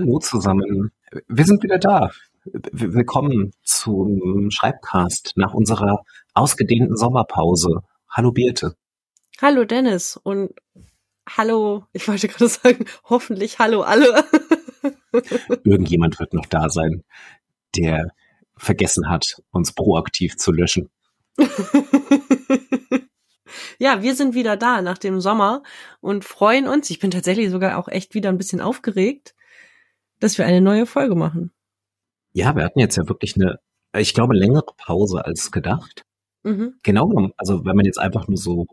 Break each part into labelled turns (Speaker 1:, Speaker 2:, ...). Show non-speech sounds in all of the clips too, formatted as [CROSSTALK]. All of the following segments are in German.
Speaker 1: Hallo zusammen. Wir sind wieder da. Willkommen zum Schreibcast nach unserer ausgedehnten Sommerpause. Hallo Birte.
Speaker 2: Hallo Dennis und hallo, ich wollte gerade [LAUGHS] sagen, hoffentlich hallo alle. [LAUGHS]
Speaker 1: Irgendjemand wird noch da sein, der vergessen hat, uns proaktiv zu löschen. [LAUGHS]
Speaker 2: ja, wir sind wieder da nach dem Sommer und freuen uns. Ich bin tatsächlich sogar auch echt wieder ein bisschen aufgeregt, dass wir eine neue Folge machen.
Speaker 1: Ja, wir hatten jetzt ja wirklich eine, ich glaube, längere Pause als gedacht. Mhm. Genau genommen, also wenn man jetzt einfach nur so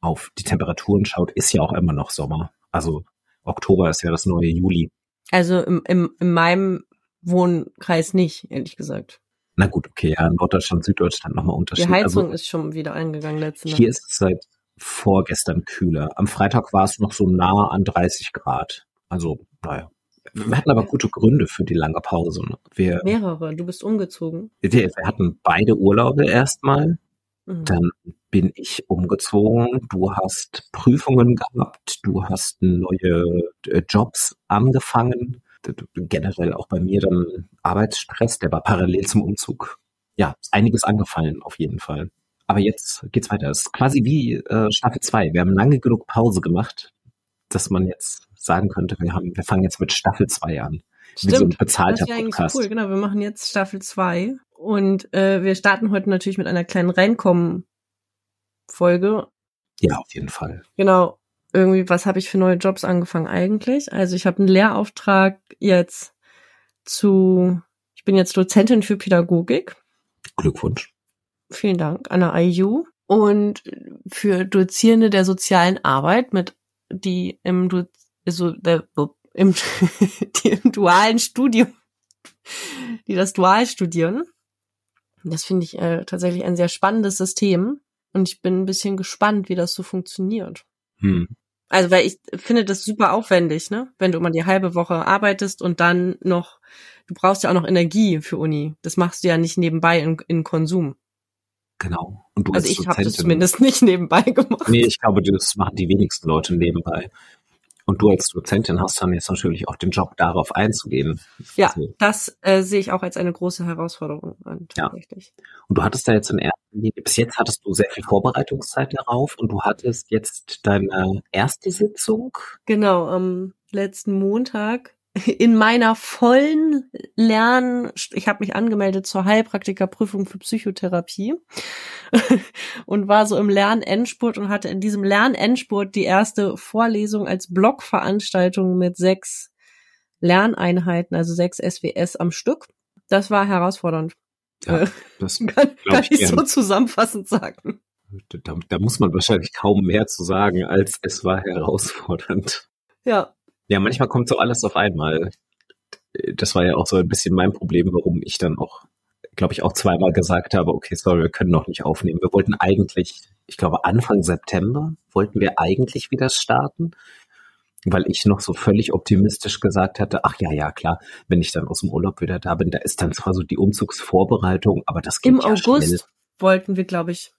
Speaker 1: auf die Temperaturen schaut, ist ja auch immer noch Sommer. Also Oktober ist ja das neue Juli.
Speaker 2: Also im, im, in meinem Wohnkreis nicht, ehrlich gesagt.
Speaker 1: Na gut, okay, ja, Norddeutschland, Süddeutschland nochmal Unterschied.
Speaker 2: Die Heizung also, ist schon wieder eingegangen letzte
Speaker 1: Nacht. Hier ist es seit vorgestern kühler. Am Freitag war es noch so nah an 30 Grad. Also, naja. Wir hatten aber gute Gründe für die lange Pause. Ne? Wir,
Speaker 2: Mehrere. Du bist umgezogen.
Speaker 1: Wir, wir hatten beide Urlaube erstmal. Mhm. Dann bin ich umgezogen. Du hast Prüfungen gehabt. Du hast neue äh, Jobs angefangen. Generell auch bei mir dann Arbeitsstress, der war parallel zum Umzug. Ja, einiges angefallen auf jeden Fall. Aber jetzt geht's weiter. Es ist quasi wie äh, Staffel 2. Wir haben lange genug Pause gemacht, dass man jetzt sagen könnte, wir haben, wir fangen jetzt mit Staffel 2 an.
Speaker 2: Stimmt, wie so ein bezahlter das ist Podcast. cool, genau. Wir machen jetzt Staffel 2 und äh, wir starten heute natürlich mit einer kleinen Reinkommen-Folge.
Speaker 1: Ja, auf jeden Fall.
Speaker 2: Genau. Irgendwie, was habe ich für neue Jobs angefangen eigentlich? Also ich habe einen Lehrauftrag jetzt zu, ich bin jetzt Dozentin für Pädagogik.
Speaker 1: Glückwunsch.
Speaker 2: Vielen Dank an der IU und für Dozierende der sozialen Arbeit mit die im also im, [LAUGHS] die im dualen Studium, die das dual studieren. Das finde ich äh, tatsächlich ein sehr spannendes System und ich bin ein bisschen gespannt, wie das so funktioniert. Hm. Also, weil ich finde das super aufwendig, ne? Wenn du immer die halbe Woche arbeitest und dann noch, du brauchst ja auch noch Energie für Uni. Das machst du ja nicht nebenbei in, in Konsum.
Speaker 1: Genau.
Speaker 2: Und du also ich habe das zumindest nicht nebenbei gemacht.
Speaker 1: Nee, ich glaube, das machen die wenigsten Leute nebenbei. Und du als Dozentin hast dann jetzt natürlich auch den Job, darauf einzugehen.
Speaker 2: Ja, also, das äh, sehe ich auch als eine große Herausforderung an,
Speaker 1: tatsächlich. Ja. Und du hattest da jetzt in erster Linie, bis jetzt hattest du sehr viel Vorbereitungszeit darauf und du hattest jetzt deine erste Sitzung.
Speaker 2: Genau, am letzten Montag in meiner vollen Lern, ich habe mich angemeldet zur Heilpraktikerprüfung für Psychotherapie [LAUGHS] und war so im Lernendspurt und hatte in diesem Lernendspurt die erste Vorlesung als Blockveranstaltung mit sechs Lerneinheiten, also sechs SWS am Stück. Das war herausfordernd. Ja, äh, das [LAUGHS] kann, kann ich, ich so zusammenfassend sagen.
Speaker 1: Da, da muss man wahrscheinlich kaum mehr zu sagen, als es war herausfordernd.
Speaker 2: Ja,
Speaker 1: ja, manchmal kommt so alles auf einmal. Das war ja auch so ein bisschen mein Problem, warum ich dann auch, glaube ich, auch zweimal gesagt habe, okay, sorry, wir können noch nicht aufnehmen. Wir wollten eigentlich, ich glaube, Anfang September wollten wir eigentlich wieder starten, weil ich noch so völlig optimistisch gesagt hatte, ach ja, ja, klar, wenn ich dann aus dem Urlaub wieder da bin, da ist dann zwar so die Umzugsvorbereitung, aber das geht
Speaker 2: Im
Speaker 1: ja
Speaker 2: August
Speaker 1: schnell.
Speaker 2: wollten wir, glaube ich,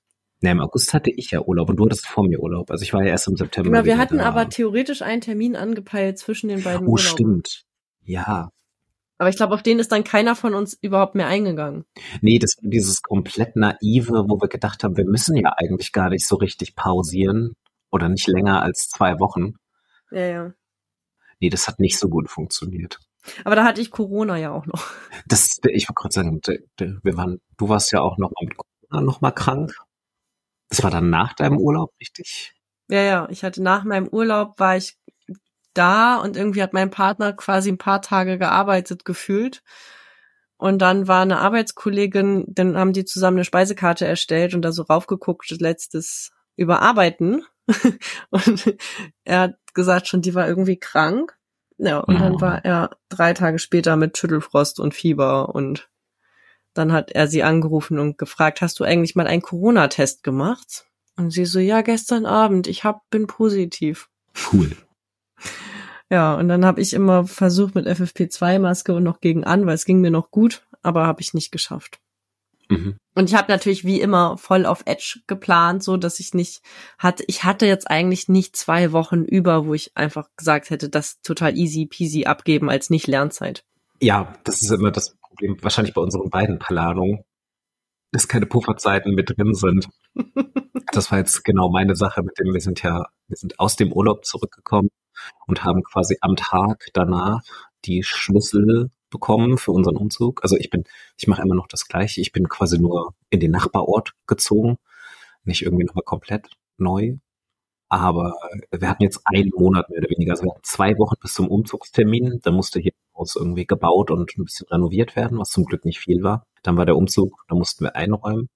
Speaker 1: Ne, im August hatte ich ja Urlaub und du hattest vor mir Urlaub. Also ich war ja erst im September.
Speaker 2: Genau, wir hatten da. aber theoretisch einen Termin angepeilt zwischen den beiden
Speaker 1: Oh, Urlauben. stimmt. Ja.
Speaker 2: Aber ich glaube, auf den ist dann keiner von uns überhaupt mehr eingegangen.
Speaker 1: Nee, das war dieses komplett naive, wo wir gedacht haben, wir müssen ja eigentlich gar nicht so richtig pausieren oder nicht länger als zwei Wochen.
Speaker 2: Ja, ja.
Speaker 1: Nee, das hat nicht so gut funktioniert.
Speaker 2: Aber da hatte ich Corona ja auch noch.
Speaker 1: Das, ich wollte gerade sagen, wir waren, du warst ja auch noch mal mit Corona noch mal krank. Das war dann nach deinem Urlaub, richtig?
Speaker 2: Ja, ja. Ich hatte nach meinem Urlaub war ich da und irgendwie hat mein Partner quasi ein paar Tage gearbeitet gefühlt. Und dann war eine Arbeitskollegin, dann haben die zusammen eine Speisekarte erstellt und da so raufgeguckt, letztes Überarbeiten. [LAUGHS] und er hat gesagt schon, die war irgendwie krank. Ja, und oh. dann war er drei Tage später mit Schüttelfrost und Fieber und dann hat er sie angerufen und gefragt, hast du eigentlich mal einen Corona-Test gemacht? Und sie so, ja, gestern Abend, ich hab, bin positiv.
Speaker 1: Cool.
Speaker 2: Ja, und dann habe ich immer versucht mit FFP2-Maske und noch gegen an, weil es ging mir noch gut, aber habe ich nicht geschafft. Mhm. Und ich habe natürlich wie immer voll auf Edge geplant, so dass ich nicht hatte, ich hatte jetzt eigentlich nicht zwei Wochen über, wo ich einfach gesagt hätte, das total easy peasy abgeben als nicht Lernzeit.
Speaker 1: Ja, das ist immer das Problem, wahrscheinlich bei unseren beiden Planungen, dass keine Pufferzeiten mit drin sind. [LAUGHS] das war jetzt genau meine Sache mit dem, wir sind ja, wir sind aus dem Urlaub zurückgekommen und haben quasi am Tag danach die Schlüssel bekommen für unseren Umzug. Also ich bin, ich mache immer noch das Gleiche. Ich bin quasi nur in den Nachbarort gezogen, nicht irgendwie nochmal komplett neu. Aber wir hatten jetzt einen Monat mehr oder weniger. Also wir hatten zwei Wochen bis zum Umzugstermin. Da musste hier aus irgendwie gebaut und ein bisschen renoviert werden, was zum Glück nicht viel war. Dann war der Umzug, da mussten wir einräumen.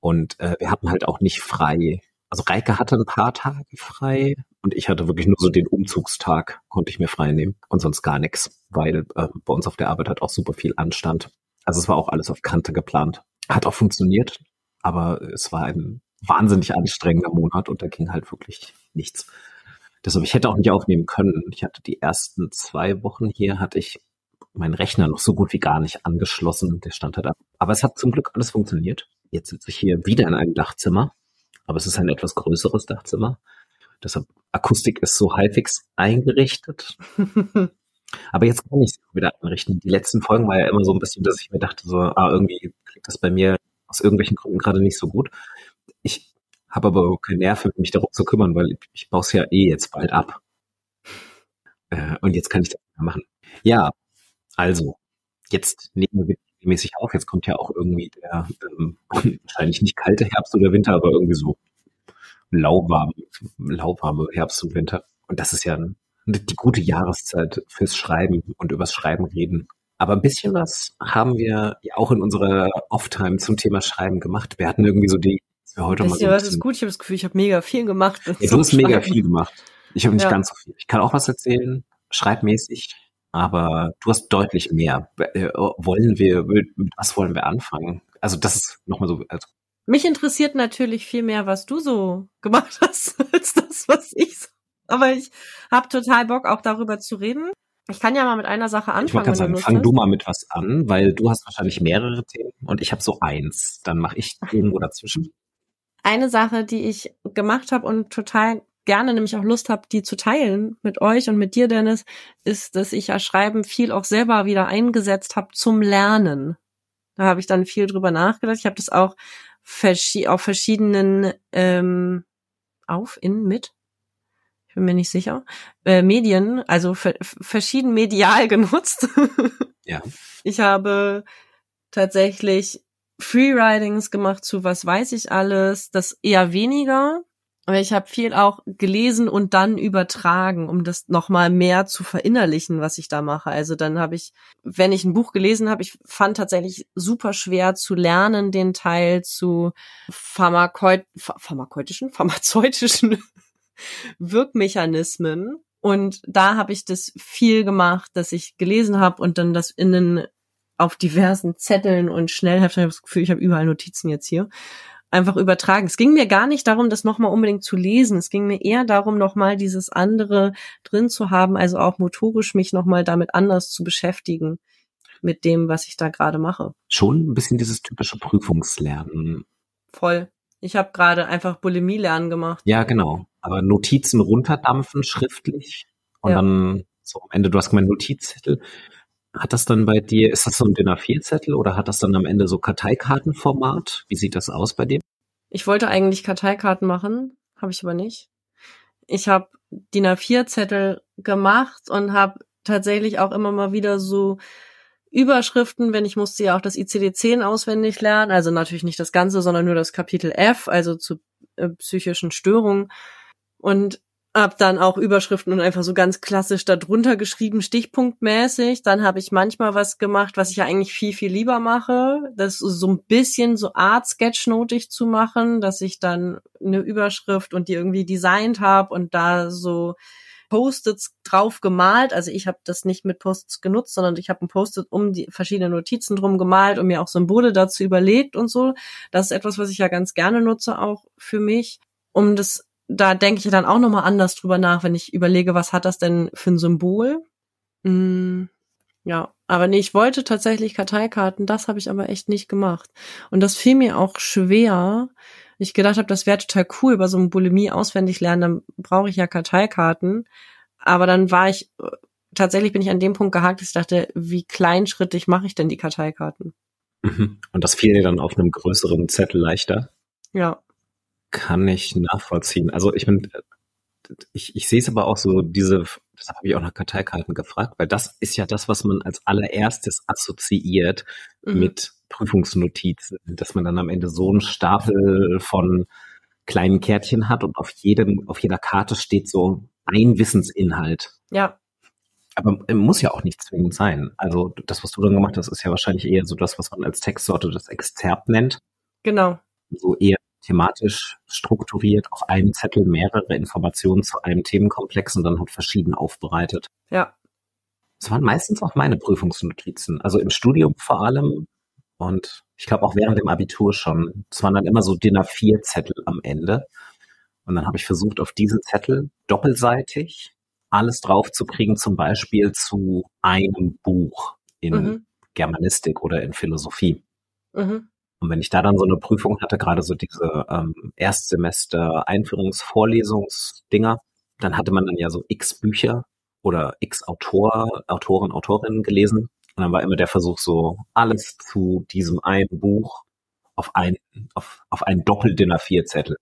Speaker 1: Und äh, wir hatten halt auch nicht frei. Also Reike hatte ein paar Tage frei und ich hatte wirklich nur so den Umzugstag, konnte ich mir frei nehmen und sonst gar nichts, weil äh, bei uns auf der Arbeit hat auch super viel Anstand. Also es war auch alles auf Kante geplant. Hat auch funktioniert, aber es war ein wahnsinnig anstrengender Monat und da ging halt wirklich nichts. Deshalb, ich hätte auch nicht aufnehmen können. Ich hatte die ersten zwei Wochen hier, hatte ich meinen Rechner noch so gut wie gar nicht angeschlossen. Der stand halt ab. Aber es hat zum Glück alles funktioniert. Jetzt sitze ich hier wieder in einem Dachzimmer, aber es ist ein etwas größeres Dachzimmer. Deshalb Akustik ist so halbwegs eingerichtet. [LAUGHS] aber jetzt kann ich es wieder einrichten. Die letzten Folgen war ja immer so ein bisschen, dass ich mir dachte, so, ah, irgendwie klingt das bei mir aus irgendwelchen Gründen gerade nicht so gut. Ich habe aber keine Nerven, mich darum zu kümmern, weil ich, ich baue es ja eh jetzt bald ab. Äh, und jetzt kann ich das machen. Ja, also, jetzt nehmen wir mäßig auf. Jetzt kommt ja auch irgendwie der ähm, [LAUGHS] wahrscheinlich nicht kalte Herbst oder Winter, aber irgendwie so lauwarme, lauwarme Herbst und Winter. Und das ist ja die gute Jahreszeit fürs Schreiben und übers Schreiben reden. Aber ein bisschen was haben wir ja auch in unserer Off-Time zum Thema Schreiben gemacht. Wir hatten irgendwie so die,
Speaker 2: wir heute das mal so. Ja, das ist gut. Ich habe das Gefühl, ich habe mega viel gemacht.
Speaker 1: Ja, du hast mega viel gemacht. Ich habe nicht ja. ganz so viel. Ich kann auch was erzählen, schreibmäßig, aber du hast deutlich mehr. Äh, wollen wir, mit was wollen wir anfangen? Also das ist nochmal so. Also
Speaker 2: Mich interessiert natürlich viel mehr, was du so gemacht [LAUGHS] hast, als das, was ich so. Aber ich habe total Bock, auch darüber zu reden. Ich kann ja mal mit einer Sache anfangen. Ich wollte
Speaker 1: sagen, fang du mal mit was an, weil du hast wahrscheinlich mehrere Themen und ich habe so eins. Dann mache ich irgendwo dazwischen.
Speaker 2: Eine Sache, die ich gemacht habe und total gerne nämlich auch Lust habe, die zu teilen mit euch und mit dir, Dennis, ist, dass ich ja Schreiben viel auch selber wieder eingesetzt habe zum Lernen. Da habe ich dann viel drüber nachgedacht. Ich habe das auch verschi auf verschiedenen ähm, auf, in, mit, ich bin mir nicht sicher, äh, Medien, also verschieden medial [LAUGHS] genutzt.
Speaker 1: ja.
Speaker 2: Ich habe tatsächlich Freeridings gemacht zu Was weiß ich alles, das eher weniger, aber ich habe viel auch gelesen und dann übertragen, um das nochmal mehr zu verinnerlichen, was ich da mache. Also dann habe ich, wenn ich ein Buch gelesen habe, ich fand tatsächlich super schwer zu lernen, den Teil zu Pharmakeut pharmakeutischen, pharmazeutischen [LAUGHS] Wirkmechanismen. Und da habe ich das viel gemacht, dass ich gelesen habe und dann das innen auf diversen Zetteln und Schnellheften, ich habe das Gefühl, ich habe überall Notizen jetzt hier, einfach übertragen. Es ging mir gar nicht darum, das nochmal unbedingt zu lesen. Es ging mir eher darum, nochmal dieses andere drin zu haben, also auch motorisch mich nochmal damit anders zu beschäftigen mit dem, was ich da gerade mache.
Speaker 1: Schon ein bisschen dieses typische Prüfungslernen.
Speaker 2: Voll. Ich habe gerade einfach Bulimie-Lernen gemacht.
Speaker 1: Ja, genau. Aber Notizen runterdampfen schriftlich und ja. dann so am Ende, du hast gemeint Notizzettel. Hat das dann bei dir, ist das so ein DIN A4-Zettel oder hat das dann am Ende so Karteikartenformat? Wie sieht das aus bei dir?
Speaker 2: Ich wollte eigentlich Karteikarten machen, habe ich aber nicht. Ich habe DIN A4-Zettel gemacht und habe tatsächlich auch immer mal wieder so Überschriften, wenn ich musste ja auch das ICD-10 auswendig lernen, also natürlich nicht das Ganze, sondern nur das Kapitel F, also zu äh, psychischen Störungen. Und hab dann auch Überschriften und einfach so ganz klassisch darunter geschrieben, stichpunktmäßig. Dann habe ich manchmal was gemacht, was ich ja eigentlich viel, viel lieber mache. Das so ein bisschen so Art Sketchnotig zu machen, dass ich dann eine Überschrift und die irgendwie designt habe und da so Post-its drauf gemalt. Also ich habe das nicht mit Post-its genutzt, sondern ich habe ein Post-it um die verschiedenen Notizen drum gemalt und mir auch Symbole dazu überlegt und so. Das ist etwas, was ich ja ganz gerne nutze, auch für mich, um das da denke ich dann auch nochmal anders drüber nach, wenn ich überlege, was hat das denn für ein Symbol? Hm, Ja, aber nee, ich wollte tatsächlich Karteikarten, das habe ich aber echt nicht gemacht. Und das fiel mir auch schwer. Ich gedacht habe, das wäre total cool, bei so einem Bulimie auswendig lernen, dann brauche ich ja Karteikarten. Aber dann war ich, tatsächlich bin ich an dem Punkt gehakt, dass ich dachte, wie kleinschrittig mache ich denn die Karteikarten?
Speaker 1: Mhm. Und das fiel dir dann auf einem größeren Zettel leichter?
Speaker 2: Ja.
Speaker 1: Kann ich nachvollziehen. Also ich bin, ich, ich sehe es aber auch so, diese Deshalb habe ich auch nach Karteikarten gefragt, weil das ist ja das, was man als allererstes assoziiert mhm. mit Prüfungsnotizen, dass man dann am Ende so einen Stapel von kleinen Kärtchen hat und auf jedem, auf jeder Karte steht so ein Wissensinhalt.
Speaker 2: Ja.
Speaker 1: Aber muss ja auch nicht zwingend sein. Also das, was du dann gemacht hast, ist ja wahrscheinlich eher so das, was man als Textsorte das Exzerpt nennt.
Speaker 2: Genau.
Speaker 1: So eher thematisch strukturiert auf einem Zettel mehrere Informationen zu einem Themenkomplex und dann halt verschieden aufbereitet.
Speaker 2: Ja.
Speaker 1: Das waren meistens auch meine Prüfungsnotizen, also im Studium vor allem und ich glaube auch während dem Abitur schon. Es waren dann immer so DIN A4-Zettel am Ende. Und dann habe ich versucht, auf diesen Zettel doppelseitig alles draufzukriegen, zum Beispiel zu einem Buch in mhm. Germanistik oder in Philosophie. Mhm. Und wenn ich da dann so eine Prüfung hatte, gerade so diese ähm, Erstsemester Einführungsvorlesungsdinger, dann hatte man dann ja so x Bücher oder x Autor, Autoren, Autorinnen gelesen. Und dann war immer der Versuch so, alles zu diesem einen Buch auf ein, auf, auf einen Doppel-Dinner 4 Zettel.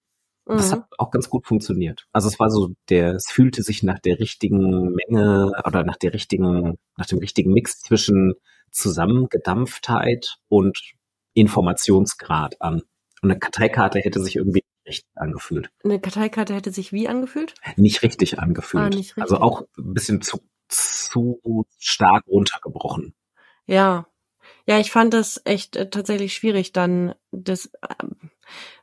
Speaker 1: Mhm. Das hat auch ganz gut funktioniert. Also es war so, der, es fühlte sich nach der richtigen Menge oder nach der richtigen, nach dem richtigen Mix zwischen Zusammengedampftheit und Informationsgrad an. Und eine Karteikarte hätte sich irgendwie nicht angefühlt.
Speaker 2: Eine Karteikarte hätte sich wie angefühlt?
Speaker 1: Nicht richtig angefühlt. Ah, nicht richtig. Also auch ein bisschen zu, zu stark runtergebrochen.
Speaker 2: Ja. Ja, ich fand das echt äh, tatsächlich schwierig dann das äh,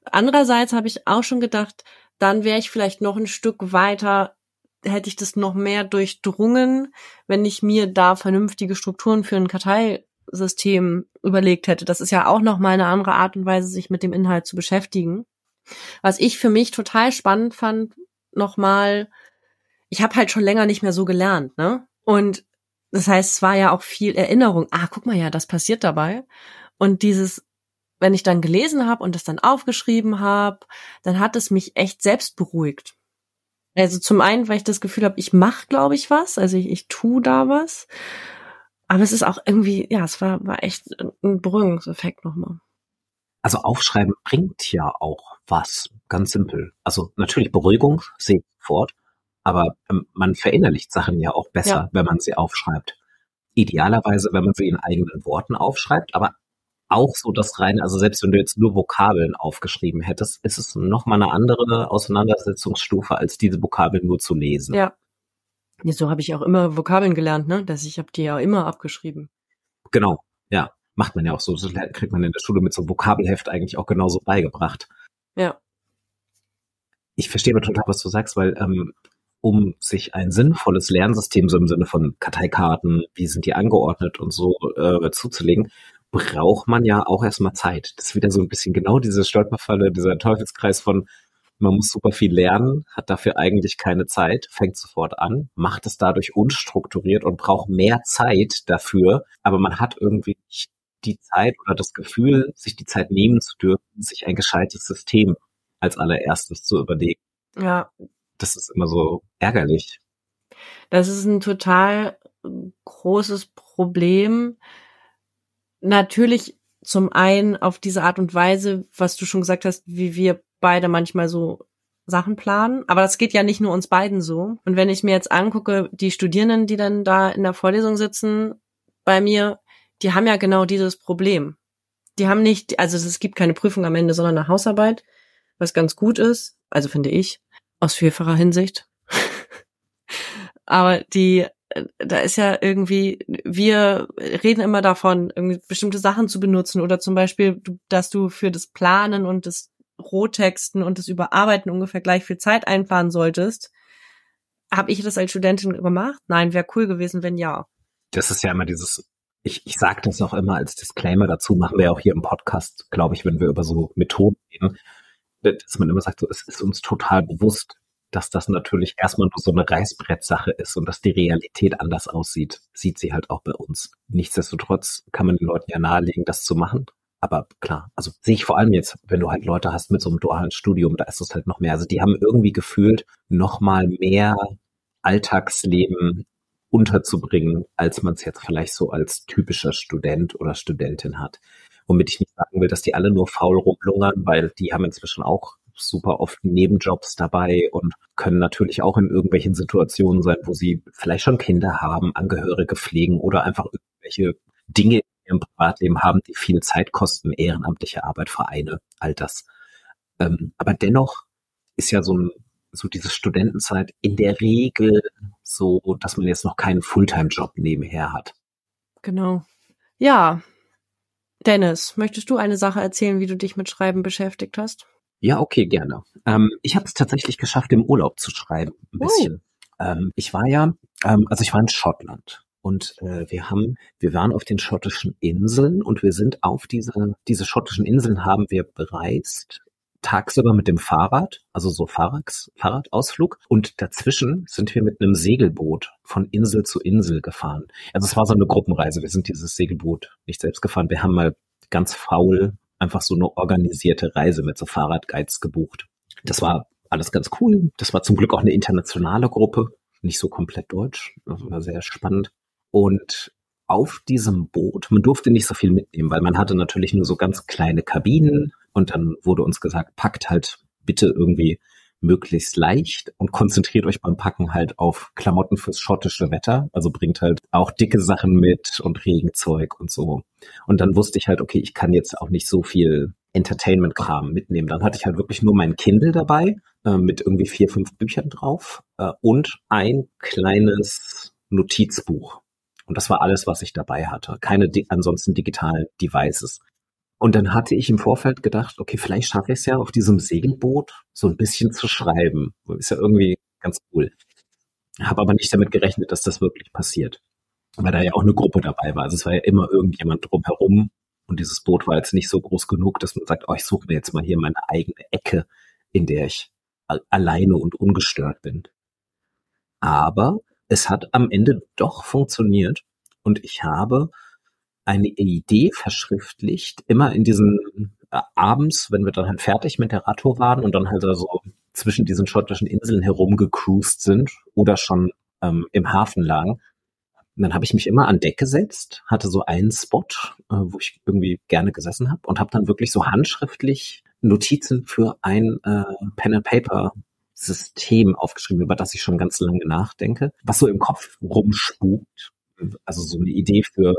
Speaker 2: andererseits habe ich auch schon gedacht, dann wäre ich vielleicht noch ein Stück weiter hätte ich das noch mehr durchdrungen, wenn ich mir da vernünftige Strukturen für ein Kartei System überlegt hätte. Das ist ja auch noch mal eine andere Art und Weise, sich mit dem Inhalt zu beschäftigen. Was ich für mich total spannend fand, nochmal, ich habe halt schon länger nicht mehr so gelernt, ne? Und das heißt, es war ja auch viel Erinnerung. Ah, guck mal ja, das passiert dabei. Und dieses, wenn ich dann gelesen habe und das dann aufgeschrieben habe, dann hat es mich echt selbst beruhigt. Also zum einen, weil ich das Gefühl habe, ich mache, glaube ich, was, also ich, ich tu da was. Aber es ist auch irgendwie, ja, es war, war echt ein Beruhigungseffekt nochmal.
Speaker 1: Also Aufschreiben bringt ja auch was, ganz simpel. Also natürlich Beruhigung, sehe ich sofort, aber ähm, man verinnerlicht Sachen ja auch besser, ja. wenn man sie aufschreibt. Idealerweise, wenn man sie in eigenen Worten aufschreibt, aber auch so das rein, also selbst wenn du jetzt nur Vokabeln aufgeschrieben hättest, ist es nochmal eine andere Auseinandersetzungsstufe, als diese Vokabeln nur zu lesen.
Speaker 2: Ja, ja, so habe ich auch immer Vokabeln gelernt, ne? Dass ich habe die ja immer abgeschrieben.
Speaker 1: Genau, ja. Macht man ja auch so. Das kriegt man in der Schule mit so einem Vokabelheft eigentlich auch genauso beigebracht.
Speaker 2: Ja.
Speaker 1: Ich verstehe aber total, was du sagst, weil ähm, um sich ein sinnvolles Lernsystem so im Sinne von Karteikarten, wie sind die angeordnet und so äh, zuzulegen, braucht man ja auch erstmal Zeit. Das ist wieder so ein bisschen genau diese Stolperfalle, dieser Teufelskreis von man muss super viel lernen, hat dafür eigentlich keine Zeit, fängt sofort an, macht es dadurch unstrukturiert und braucht mehr Zeit dafür, aber man hat irgendwie nicht die Zeit oder das Gefühl, sich die Zeit nehmen zu dürfen, sich ein gescheites System als allererstes zu überlegen.
Speaker 2: Ja.
Speaker 1: Das ist immer so ärgerlich.
Speaker 2: Das ist ein total großes Problem. Natürlich zum einen auf diese Art und Weise, was du schon gesagt hast, wie wir beide manchmal so Sachen planen. Aber das geht ja nicht nur uns beiden so. Und wenn ich mir jetzt angucke, die Studierenden, die dann da in der Vorlesung sitzen bei mir, die haben ja genau dieses Problem. Die haben nicht, also es gibt keine Prüfung am Ende, sondern eine Hausarbeit, was ganz gut ist, also finde ich, aus vielfacher Hinsicht. [LAUGHS] Aber die, da ist ja irgendwie, wir reden immer davon, bestimmte Sachen zu benutzen oder zum Beispiel, dass du für das Planen und das Rohtexten und das Überarbeiten ungefähr gleich viel Zeit einplanen solltest. Habe ich das als Studentin gemacht? Nein, wäre cool gewesen, wenn ja.
Speaker 1: Das ist ja immer dieses, ich, ich sage das auch immer als Disclaimer dazu, machen wir auch hier im Podcast, glaube ich, wenn wir über so Methoden reden, dass man immer sagt, so, es ist uns total bewusst, dass das natürlich erstmal nur so eine Reißbrettsache ist und dass die Realität anders aussieht, sieht sie halt auch bei uns. Nichtsdestotrotz kann man den Leuten ja nahelegen, das zu machen. Aber klar, also sehe ich vor allem jetzt, wenn du halt Leute hast mit so einem dualen Studium, da ist es halt noch mehr. Also die haben irgendwie gefühlt noch mal mehr Alltagsleben unterzubringen, als man es jetzt vielleicht so als typischer Student oder Studentin hat. Womit ich nicht sagen will, dass die alle nur faul rumlungern, weil die haben inzwischen auch super oft Nebenjobs dabei und können natürlich auch in irgendwelchen Situationen sein, wo sie vielleicht schon Kinder haben, Angehörige pflegen oder einfach irgendwelche Dinge ihrem Privatleben haben, die viel Zeit kosten, ehrenamtliche Arbeit, Vereine, all das. Ähm, aber dennoch ist ja so ein so diese Studentenzeit in der Regel so, dass man jetzt noch keinen Fulltime-Job nebenher hat.
Speaker 2: Genau. Ja. Dennis, möchtest du eine Sache erzählen, wie du dich mit Schreiben beschäftigt hast?
Speaker 1: Ja, okay, gerne. Ähm, ich habe es tatsächlich geschafft, im Urlaub zu schreiben, ein bisschen. Oh. Ähm, ich war ja, ähm, also ich war in Schottland und äh, wir haben, wir waren auf den schottischen Inseln und wir sind auf diese, diese schottischen Inseln haben wir bereist tagsüber mit dem Fahrrad, also so Fahrrads, Fahrradausflug. Und dazwischen sind wir mit einem Segelboot von Insel zu Insel gefahren. Also es war so eine Gruppenreise. Wir sind dieses Segelboot nicht selbst gefahren. Wir haben mal ganz faul einfach so eine organisierte Reise mit so Fahrradguides gebucht. Das war alles ganz cool. Das war zum Glück auch eine internationale Gruppe, nicht so komplett deutsch. Das war sehr spannend. Und auf diesem Boot, man durfte nicht so viel mitnehmen, weil man hatte natürlich nur so ganz kleine Kabinen und dann wurde uns gesagt, packt halt bitte irgendwie möglichst leicht und konzentriert euch beim Packen halt auf Klamotten fürs schottische Wetter. Also bringt halt auch dicke Sachen mit und Regenzeug und so. Und dann wusste ich halt, okay, ich kann jetzt auch nicht so viel Entertainment-Kram mitnehmen. Dann hatte ich halt wirklich nur mein Kindle dabei äh, mit irgendwie vier, fünf Büchern drauf äh, und ein kleines Notizbuch. Und das war alles, was ich dabei hatte. Keine di ansonsten digitalen Devices. Und dann hatte ich im Vorfeld gedacht, okay, vielleicht schaffe ich es ja auf diesem Segelboot so ein bisschen zu schreiben. Ist ja irgendwie ganz cool. Habe aber nicht damit gerechnet, dass das wirklich passiert. Weil da ja auch eine Gruppe dabei war. Also es war ja immer irgendjemand drumherum. Und dieses Boot war jetzt nicht so groß genug, dass man sagt, oh, ich suche mir jetzt mal hier meine eigene Ecke, in der ich alleine und ungestört bin. Aber es hat am Ende doch funktioniert. Und ich habe eine Idee verschriftlicht, immer in diesen äh, abends, wenn wir dann halt fertig mit der Radtour waren und dann halt so zwischen diesen schottischen Inseln herumgecruised sind oder schon ähm, im Hafen lagen. Dann habe ich mich immer an Deck gesetzt, hatte so einen Spot, äh, wo ich irgendwie gerne gesessen habe und habe dann wirklich so handschriftlich Notizen für ein äh, Pen and Paper System aufgeschrieben, über das ich schon ganz lange nachdenke, was so im Kopf rumspukt. Also so eine Idee für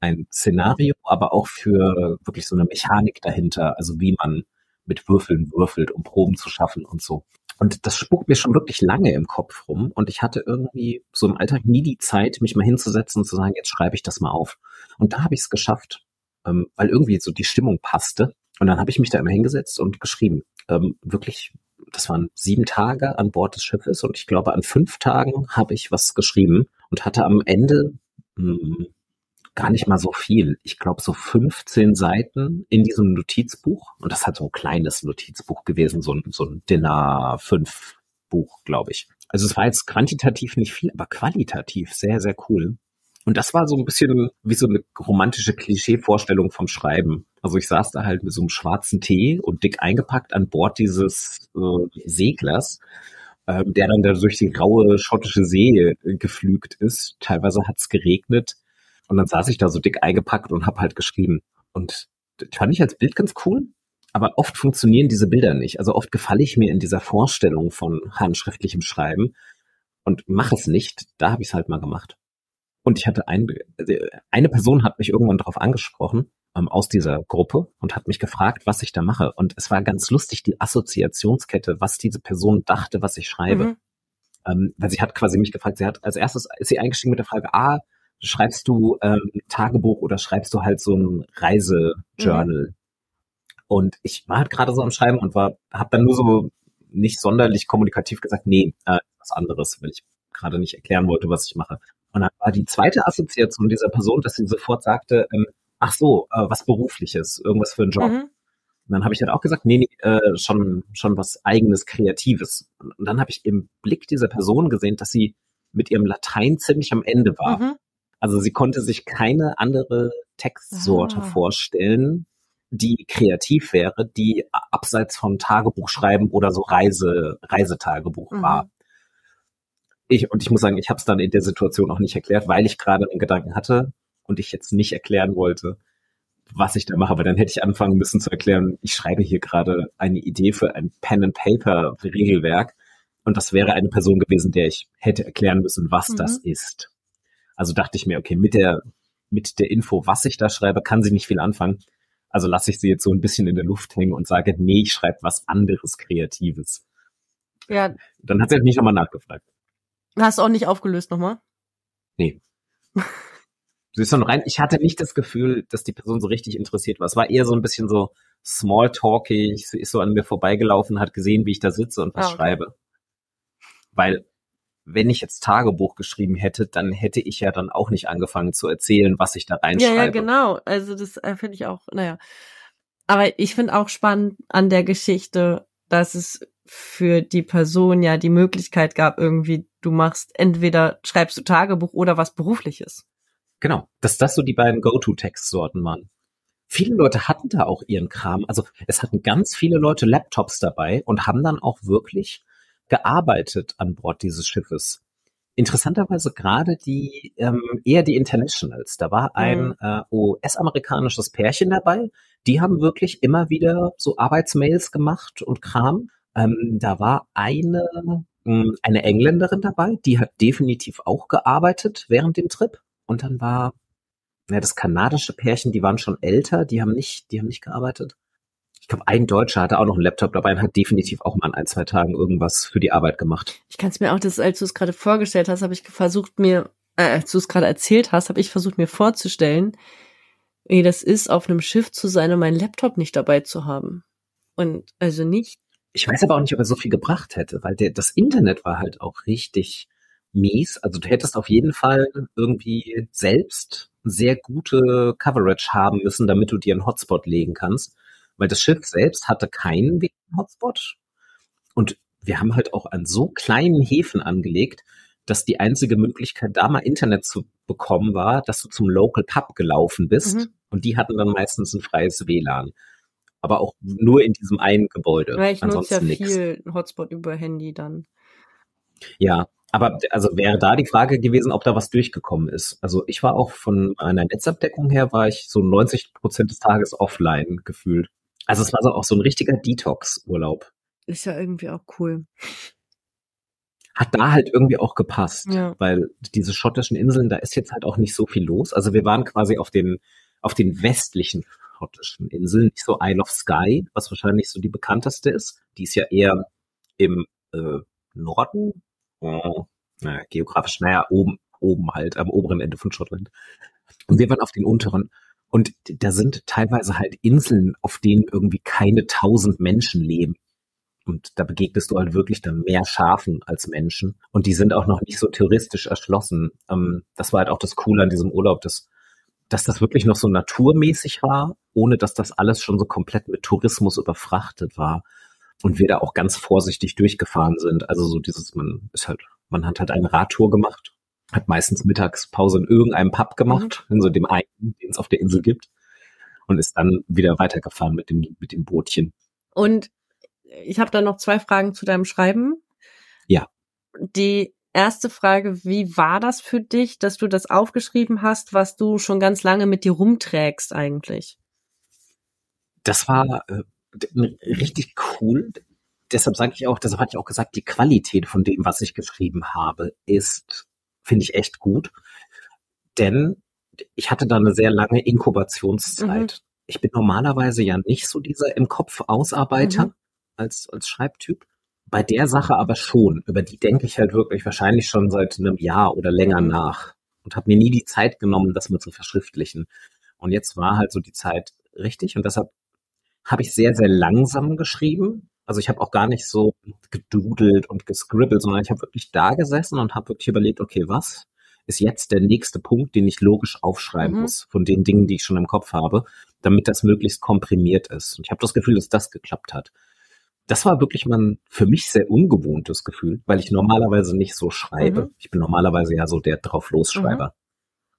Speaker 1: ein Szenario, aber auch für wirklich so eine Mechanik dahinter, also wie man mit Würfeln würfelt, um Proben zu schaffen und so. Und das spukt mir schon wirklich lange im Kopf rum. Und ich hatte irgendwie so im Alltag nie die Zeit, mich mal hinzusetzen und zu sagen, jetzt schreibe ich das mal auf. Und da habe ich es geschafft, ähm, weil irgendwie so die Stimmung passte. Und dann habe ich mich da immer hingesetzt und geschrieben. Ähm, wirklich, das waren sieben Tage an Bord des Schiffes und ich glaube, an fünf Tagen habe ich was geschrieben und hatte am Ende mh, hm, gar nicht mal so viel. Ich glaube so 15 Seiten in diesem Notizbuch. Und das hat so ein kleines Notizbuch gewesen, so ein, so ein Dinner 5 Buch, glaube ich. Also es war jetzt quantitativ nicht viel, aber qualitativ sehr, sehr cool. Und das war so ein bisschen wie so eine romantische Klischee-Vorstellung vom Schreiben. Also ich saß da halt mit so einem schwarzen Tee und dick eingepackt an Bord dieses äh, Seglers, äh, der dann da durch die graue schottische See äh, geflügt ist. Teilweise hat es geregnet. Und dann saß ich da so dick eingepackt und habe halt geschrieben. Und das fand ich als Bild ganz cool. Aber oft funktionieren diese Bilder nicht. Also oft gefalle ich mir in dieser Vorstellung von handschriftlichem Schreiben und mache es nicht. Da habe ich es halt mal gemacht. Und ich hatte ein, eine Person hat mich irgendwann darauf angesprochen ähm, aus dieser Gruppe und hat mich gefragt, was ich da mache. Und es war ganz lustig, die Assoziationskette, was diese Person dachte, was ich schreibe. Mhm. Ähm, weil sie hat quasi mich gefragt, sie hat als erstes ist sie eingestiegen mit der Frage, ah, schreibst du ähm, Tagebuch oder schreibst du halt so ein Reisejournal? Mhm. Und ich war halt gerade so am Schreiben und war, habe dann nur so nicht sonderlich kommunikativ gesagt, nee, äh, was anderes, weil ich gerade nicht erklären wollte, was ich mache. Und dann war die zweite Assoziation dieser Person, dass sie sofort sagte, ähm, ach so, äh, was berufliches, irgendwas für einen Job. Mhm. Und dann habe ich halt auch gesagt, nee, nee, äh, schon, schon was eigenes, Kreatives. Und dann habe ich im Blick dieser Person gesehen, dass sie mit ihrem Latein ziemlich am Ende war. Mhm. Also sie konnte sich keine andere Textsorte ah. vorstellen, die kreativ wäre, die abseits von Tagebuchschreiben oder so Reise, Reisetagebuch mhm. war. Ich, und ich muss sagen, ich habe es dann in der Situation auch nicht erklärt, weil ich gerade einen Gedanken hatte und ich jetzt nicht erklären wollte, was ich da mache, weil dann hätte ich anfangen müssen zu erklären, ich schreibe hier gerade eine Idee für ein Pen-and-Paper-Regelwerk und das wäre eine Person gewesen, der ich hätte erklären müssen, was mhm. das ist. Also dachte ich mir, okay, mit der, mit der Info, was ich da schreibe, kann sie nicht viel anfangen. Also lasse ich sie jetzt so ein bisschen in der Luft hängen und sage, nee, ich schreibe was anderes Kreatives. Ja. Dann hat sie halt nicht nochmal nachgefragt.
Speaker 2: Hast du auch nicht aufgelöst nochmal?
Speaker 1: Nee. [LAUGHS] Du bist schon rein. Ich hatte nicht das Gefühl, dass die Person so richtig interessiert war. Es war eher so ein bisschen so smalltalkig. Sie ist so an mir vorbeigelaufen, hat gesehen, wie ich da sitze und was ah, okay. schreibe. Weil wenn ich jetzt Tagebuch geschrieben hätte, dann hätte ich ja dann auch nicht angefangen zu erzählen, was ich da reinschreibe.
Speaker 2: Ja, ja, genau. Also das äh, finde ich auch, naja. Aber ich finde auch spannend an der Geschichte, dass es für die Person ja die Möglichkeit gab, irgendwie, du machst entweder schreibst du Tagebuch oder was berufliches.
Speaker 1: Genau, dass das so die beiden Go-To-Textsorten waren. Viele Leute hatten da auch ihren Kram. Also es hatten ganz viele Leute Laptops dabei und haben dann auch wirklich gearbeitet an Bord dieses Schiffes. Interessanterweise gerade die ähm, eher die Internationals. Da war ein mhm. äh, US-amerikanisches Pärchen dabei. Die haben wirklich immer wieder so Arbeitsmails gemacht und Kram. Ähm, da war eine ähm, eine Engländerin dabei, die hat definitiv auch gearbeitet während dem Trip. Und dann war ja, das kanadische Pärchen, die waren schon älter, die haben nicht, die haben nicht gearbeitet ich glaube, ein Deutscher hatte auch noch einen Laptop dabei und hat definitiv auch mal in ein, zwei Tagen irgendwas für die Arbeit gemacht.
Speaker 2: Ich kann es mir auch, das, als du es gerade vorgestellt hast, habe ich versucht mir, äh, als du es gerade erzählt hast, habe ich versucht mir vorzustellen, wie das ist, auf einem Schiff zu sein und meinen Laptop nicht dabei zu haben. Und also nicht.
Speaker 1: Ich weiß aber auch nicht, ob er so viel gebracht hätte, weil der, das Internet war halt auch richtig mies. Also du hättest auf jeden Fall irgendwie selbst sehr gute Coverage haben müssen, damit du dir einen Hotspot legen kannst weil das Schiff selbst hatte keinen WLAN-Hotspot und wir haben halt auch an so kleinen Häfen angelegt, dass die einzige Möglichkeit, da mal Internet zu bekommen war, dass du zum Local Pub gelaufen bist mhm. und die hatten dann meistens ein freies WLAN. Aber auch nur in diesem einen Gebäude.
Speaker 2: Weil ich nutze ja nix. viel Hotspot über Handy dann.
Speaker 1: Ja, aber also wäre da die Frage gewesen, ob da was durchgekommen ist. Also ich war auch von einer Netzabdeckung her, war ich so 90 Prozent des Tages offline gefühlt. Also es war so auch so ein richtiger Detox-Urlaub.
Speaker 2: Ist ja irgendwie auch cool.
Speaker 1: Hat da halt irgendwie auch gepasst, ja. weil diese schottischen Inseln, da ist jetzt halt auch nicht so viel los. Also wir waren quasi auf den, auf den westlichen schottischen Inseln, nicht so Isle of Skye, was wahrscheinlich so die bekannteste ist. Die ist ja eher im äh, Norden, oh, geografisch, naja, oben, oben halt, am oberen Ende von Schottland. Und wir waren auf den unteren. Und da sind teilweise halt Inseln, auf denen irgendwie keine tausend Menschen leben. Und da begegnest du halt wirklich dann mehr Schafen als Menschen. Und die sind auch noch nicht so touristisch erschlossen. Ähm, das war halt auch das Coole an diesem Urlaub, dass, dass das wirklich noch so naturmäßig war, ohne dass das alles schon so komplett mit Tourismus überfrachtet war. Und wir da auch ganz vorsichtig durchgefahren sind. Also so dieses, man ist halt, man hat halt eine Radtour gemacht hat meistens Mittagspause in irgendeinem Pub gemacht, mhm. in so dem einen, den es auf der Insel gibt, und ist dann wieder weitergefahren mit dem, mit dem Bootchen.
Speaker 2: Und ich habe da noch zwei Fragen zu deinem Schreiben.
Speaker 1: Ja.
Speaker 2: Die erste Frage, wie war das für dich, dass du das aufgeschrieben hast, was du schon ganz lange mit dir rumträgst eigentlich?
Speaker 1: Das war äh, richtig cool. Deshalb sage ich auch, deshalb hatte ich auch gesagt, die Qualität von dem, was ich geschrieben habe, ist finde ich echt gut. Denn ich hatte da eine sehr lange Inkubationszeit. Mhm. Ich bin normalerweise ja nicht so dieser im Kopf Ausarbeiter mhm. als, als Schreibtyp. Bei der Sache aber schon. Über die denke ich halt wirklich wahrscheinlich schon seit einem Jahr oder länger mhm. nach und habe mir nie die Zeit genommen, das mal zu verschriftlichen. Und jetzt war halt so die Zeit richtig und deshalb habe ich sehr, sehr langsam geschrieben. Also ich habe auch gar nicht so gedudelt und gescribbelt, sondern ich habe wirklich da gesessen und habe wirklich überlegt, okay, was ist jetzt der nächste Punkt, den ich logisch aufschreiben mhm. muss von den Dingen, die ich schon im Kopf habe, damit das möglichst komprimiert ist. Und ich habe das Gefühl, dass das geklappt hat. Das war wirklich mal ein für mich sehr ungewohntes Gefühl, weil ich normalerweise nicht so schreibe. Mhm. Ich bin normalerweise ja so der drauf losschreiber.
Speaker 2: Mhm.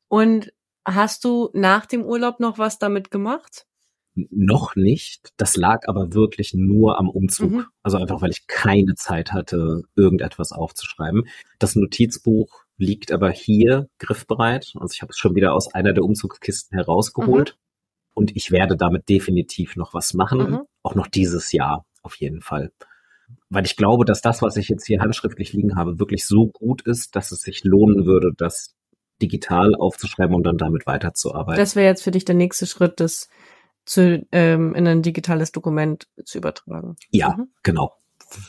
Speaker 2: Und hast du nach dem Urlaub noch was damit gemacht?
Speaker 1: noch nicht. Das lag aber wirklich nur am Umzug. Mhm. Also einfach, weil ich keine Zeit hatte, irgendetwas aufzuschreiben. Das Notizbuch liegt aber hier griffbereit. Also ich habe es schon wieder aus einer der Umzugskisten herausgeholt. Mhm. Und ich werde damit definitiv noch was machen. Mhm. Auch noch dieses Jahr auf jeden Fall. Weil ich glaube, dass das, was ich jetzt hier handschriftlich liegen habe, wirklich so gut ist, dass es sich lohnen würde, das digital aufzuschreiben und dann damit weiterzuarbeiten.
Speaker 2: Das wäre jetzt für dich der nächste Schritt, das zu, ähm, in ein digitales Dokument zu übertragen.
Speaker 1: Ja, mhm. genau.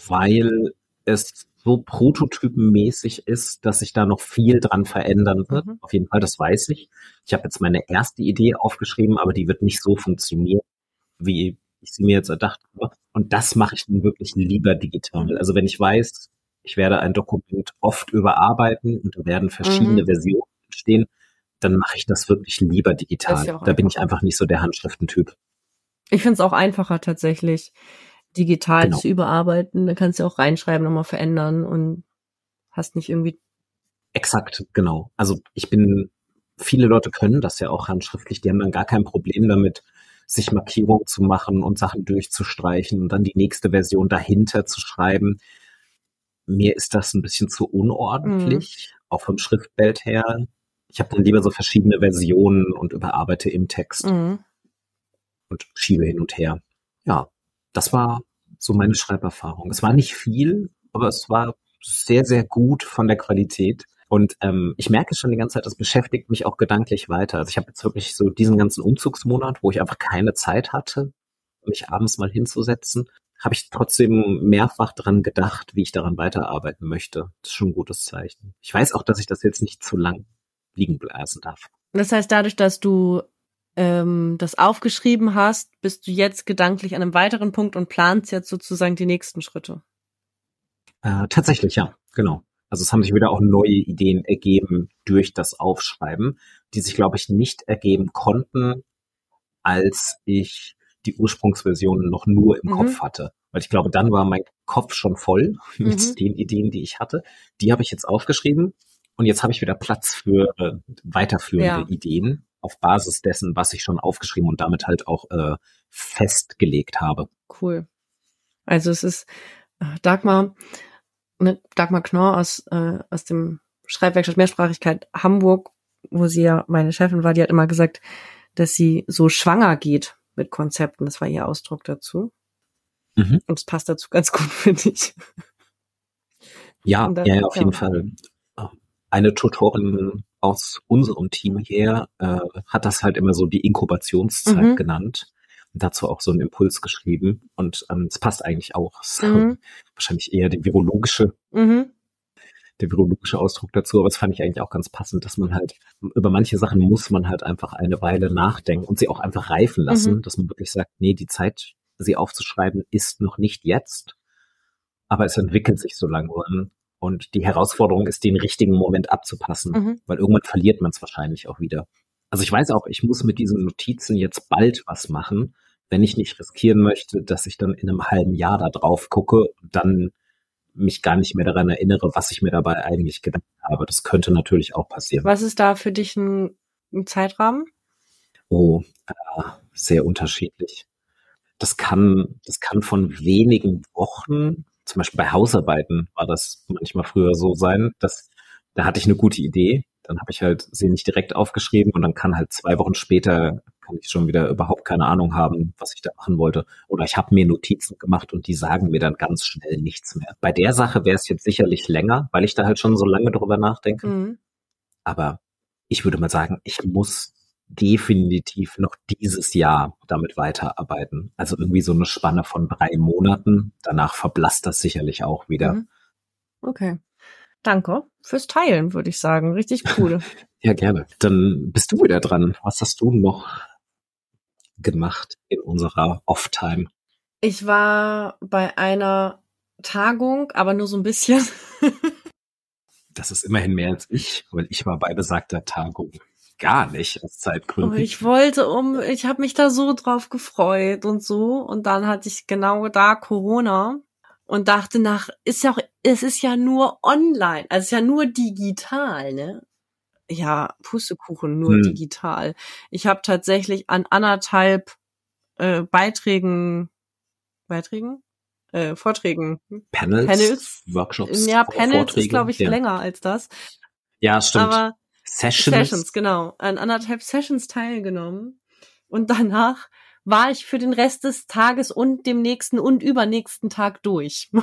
Speaker 1: Weil es so prototypenmäßig ist, dass sich da noch viel dran verändern wird. Mhm. Auf jeden Fall, das weiß ich. Ich habe jetzt meine erste Idee aufgeschrieben, aber die wird nicht so funktionieren, wie ich sie mir jetzt erdacht habe. Und das mache ich dann wirklich lieber digital. Also wenn ich weiß, ich werde ein Dokument oft überarbeiten und da werden verschiedene mhm. Versionen entstehen, dann mache ich das wirklich lieber digital. Ja da bin ich einfach nicht so der Handschriftentyp.
Speaker 2: Ich finde es auch einfacher tatsächlich, digital genau. zu überarbeiten. Da kannst du auch reinschreiben, nochmal verändern und hast nicht irgendwie.
Speaker 1: Exakt, genau. Also ich bin, viele Leute können das ja auch handschriftlich, die haben dann gar kein Problem damit, sich Markierungen zu machen und Sachen durchzustreichen und dann die nächste Version dahinter zu schreiben. Mir ist das ein bisschen zu unordentlich, mhm. auch vom Schriftbild her ich habe dann lieber so verschiedene Versionen und überarbeite im Text mhm. und schiebe hin und her. Ja, das war so meine Schreiberfahrung. Es war nicht viel, aber es war sehr, sehr gut von der Qualität. Und ähm, ich merke schon die ganze Zeit, das beschäftigt mich auch gedanklich weiter. Also ich habe jetzt wirklich so diesen ganzen Umzugsmonat, wo ich einfach keine Zeit hatte, mich abends mal hinzusetzen, habe ich trotzdem mehrfach dran gedacht, wie ich daran weiterarbeiten möchte. Das ist schon ein gutes Zeichen. Ich weiß auch, dass ich das jetzt nicht zu lang liegen blasen darf.
Speaker 2: Das heißt, dadurch, dass du ähm, das aufgeschrieben hast, bist du jetzt gedanklich an einem weiteren Punkt und planst jetzt sozusagen die nächsten Schritte.
Speaker 1: Äh, tatsächlich, ja, genau. Also es haben sich wieder auch neue Ideen ergeben durch das Aufschreiben, die sich, glaube ich, nicht ergeben konnten, als ich die Ursprungsversion noch nur im mhm. Kopf hatte. Weil ich glaube, dann war mein Kopf schon voll mit mhm. den Ideen, die ich hatte. Die habe ich jetzt aufgeschrieben und jetzt habe ich wieder Platz für äh, weiterführende ja. Ideen auf Basis dessen, was ich schon aufgeschrieben und damit halt auch äh, festgelegt habe.
Speaker 2: Cool. Also es ist äh, Dagmar, ne, Dagmar Knorr aus, äh, aus dem Schreibwerkstatt Mehrsprachigkeit Hamburg, wo sie ja meine Chefin war, die hat immer gesagt, dass sie so schwanger geht mit Konzepten. Das war ihr Ausdruck dazu. Mhm. Und es passt dazu ganz gut, [LAUGHS] finde ich.
Speaker 1: Ja, dann, ja, auf ja. jeden Fall eine Tutorin aus unserem Team hier äh, hat das halt immer so die Inkubationszeit mhm. genannt dazu auch so einen Impuls geschrieben und ähm, es passt eigentlich auch. Mhm. Wahrscheinlich eher die virologische, mhm. der virologische Ausdruck dazu, aber es fand ich eigentlich auch ganz passend, dass man halt über manche Sachen muss man halt einfach eine Weile nachdenken und sie auch einfach reifen lassen, mhm. dass man wirklich sagt, nee, die Zeit, sie aufzuschreiben, ist noch nicht jetzt, aber es entwickelt sich so langsam und die Herausforderung ist, den richtigen Moment abzupassen, mhm. weil irgendwann verliert man es wahrscheinlich auch wieder. Also ich weiß auch, ich muss mit diesen Notizen jetzt bald was machen, wenn ich nicht riskieren möchte, dass ich dann in einem halben Jahr da drauf gucke und dann mich gar nicht mehr daran erinnere, was ich mir dabei eigentlich gedacht habe. Das könnte natürlich auch passieren.
Speaker 2: Was ist da für dich ein, ein Zeitrahmen?
Speaker 1: Oh, äh, sehr unterschiedlich. Das kann, das kann von wenigen Wochen zum Beispiel bei Hausarbeiten war das manchmal früher so sein, dass da hatte ich eine gute Idee, dann habe ich halt sie nicht direkt aufgeschrieben und dann kann halt zwei Wochen später kann ich schon wieder überhaupt keine Ahnung haben, was ich da machen wollte. Oder ich habe mir Notizen gemacht und die sagen mir dann ganz schnell nichts mehr. Bei der Sache wäre es jetzt sicherlich länger, weil ich da halt schon so lange drüber nachdenke. Mhm. Aber ich würde mal sagen, ich muss definitiv noch dieses Jahr damit weiterarbeiten. Also irgendwie so eine Spanne von drei Monaten. Danach verblasst das sicherlich auch wieder. Mhm.
Speaker 2: Okay. Danke fürs Teilen, würde ich sagen. Richtig cool. [LAUGHS]
Speaker 1: ja, gerne. Dann bist du wieder dran. Was hast du noch gemacht in unserer Off-Time?
Speaker 2: Ich war bei einer Tagung, aber nur so ein bisschen. [LAUGHS]
Speaker 1: Das ist immerhin mehr als ich, weil ich war bei besagter Tagung gar nicht aus Zeitgründen.
Speaker 2: Aber ich wollte um, ich habe mich da so drauf gefreut und so. Und dann hatte ich genau da Corona und dachte nach, ist ja auch, es ist ja nur online, also es ist ja nur digital, ne? Ja, Pustekuchen, nur hm. digital. Ich habe tatsächlich an anderthalb äh, Beiträgen, Beiträgen? Äh, Vorträgen.
Speaker 1: Panels, Panels. Workshops.
Speaker 2: Ja, Panels Vorträge, ist, glaube ich, ja. länger als das.
Speaker 1: Ja, stimmt.
Speaker 2: Aber Sessions. Sessions, genau. An anderthalb Sessions teilgenommen. Und danach war ich für den Rest des Tages und dem nächsten und übernächsten Tag durch. [LAUGHS]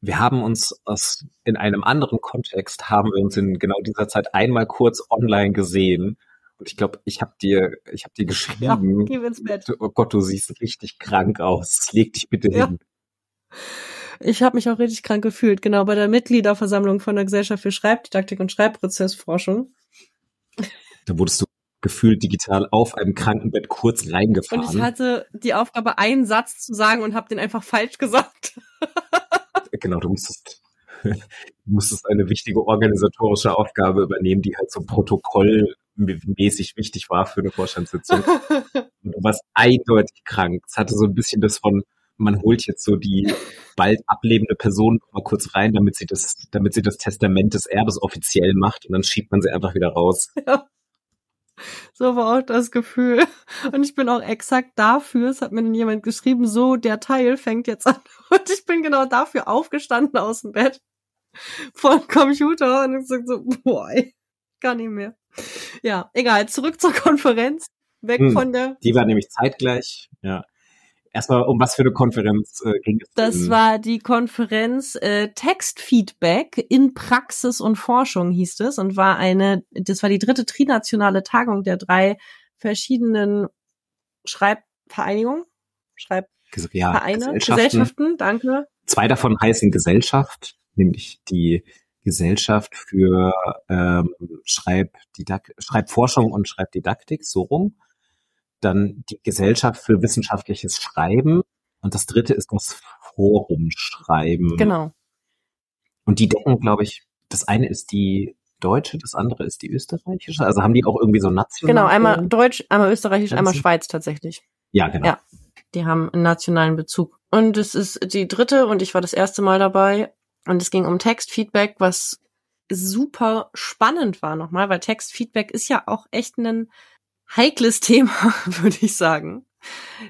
Speaker 1: Wir haben uns aus, in einem anderen Kontext haben wir uns in genau dieser Zeit einmal kurz online gesehen. Und ich glaube, ich habe dir, ich habe dir geschrieben. Ja,
Speaker 2: geh ins Bett.
Speaker 1: Oh Gott, du siehst richtig krank aus. Leg dich bitte ja. hin.
Speaker 2: Ich habe mich auch richtig krank gefühlt, genau bei der Mitgliederversammlung von der Gesellschaft für Schreibdidaktik und Schreibprozessforschung.
Speaker 1: Da wurdest du gefühlt digital auf einem Krankenbett kurz reingefahren.
Speaker 2: Und ich hatte die Aufgabe, einen Satz zu sagen und habe den einfach falsch gesagt. [LAUGHS]
Speaker 1: genau, du musstest, du [LAUGHS] musstest eine wichtige organisatorische Aufgabe übernehmen, die halt so protokollmäßig wichtig war für eine Vorstandssitzung. Und [LAUGHS] du warst eindeutig krank. Es hatte so ein bisschen das von, man holt jetzt so die bald ablebende Person mal kurz rein, damit sie das, damit sie das Testament des Erbes offiziell macht und dann schiebt man sie einfach wieder raus. Ja.
Speaker 2: So war auch das Gefühl. Und ich bin auch exakt dafür, es hat mir dann jemand geschrieben, so, der Teil fängt jetzt an. [LAUGHS] Und ich bin genau dafür aufgestanden aus dem Bett vor Computer und ich sag so, boah, ey, gar nicht mehr. Ja, egal, zurück zur Konferenz. Weg hm, von der.
Speaker 1: Die war nämlich zeitgleich, ja. Erstmal, um was für eine Konferenz äh, ging es?
Speaker 2: Das denn? war die Konferenz äh, Textfeedback in Praxis und Forschung hieß es und war eine, das war die dritte trinationale Tagung der drei verschiedenen Schreibvereinigungen, Schreibvereine, ja, Gesellschaften. Gesellschaften, danke.
Speaker 1: Zwei davon heißen Gesellschaft, nämlich die Gesellschaft für ähm, Schreibdidak Schreibforschung und Schreibdidaktik, so rum dann die Gesellschaft für wissenschaftliches Schreiben und das dritte ist das Forum Schreiben.
Speaker 2: Genau.
Speaker 1: Und die decken, glaube ich, das eine ist die deutsche, das andere ist die österreichische. Also haben die auch irgendwie so national.
Speaker 2: Genau, einmal Deutsch, einmal Österreichisch, einmal Schweiz tatsächlich.
Speaker 1: Ja, genau. Ja,
Speaker 2: die haben einen nationalen Bezug. Und es ist die dritte und ich war das erste Mal dabei. Und es ging um Textfeedback, was super spannend war nochmal, weil Textfeedback ist ja auch echt ein heikles Thema, [LAUGHS] würde ich sagen.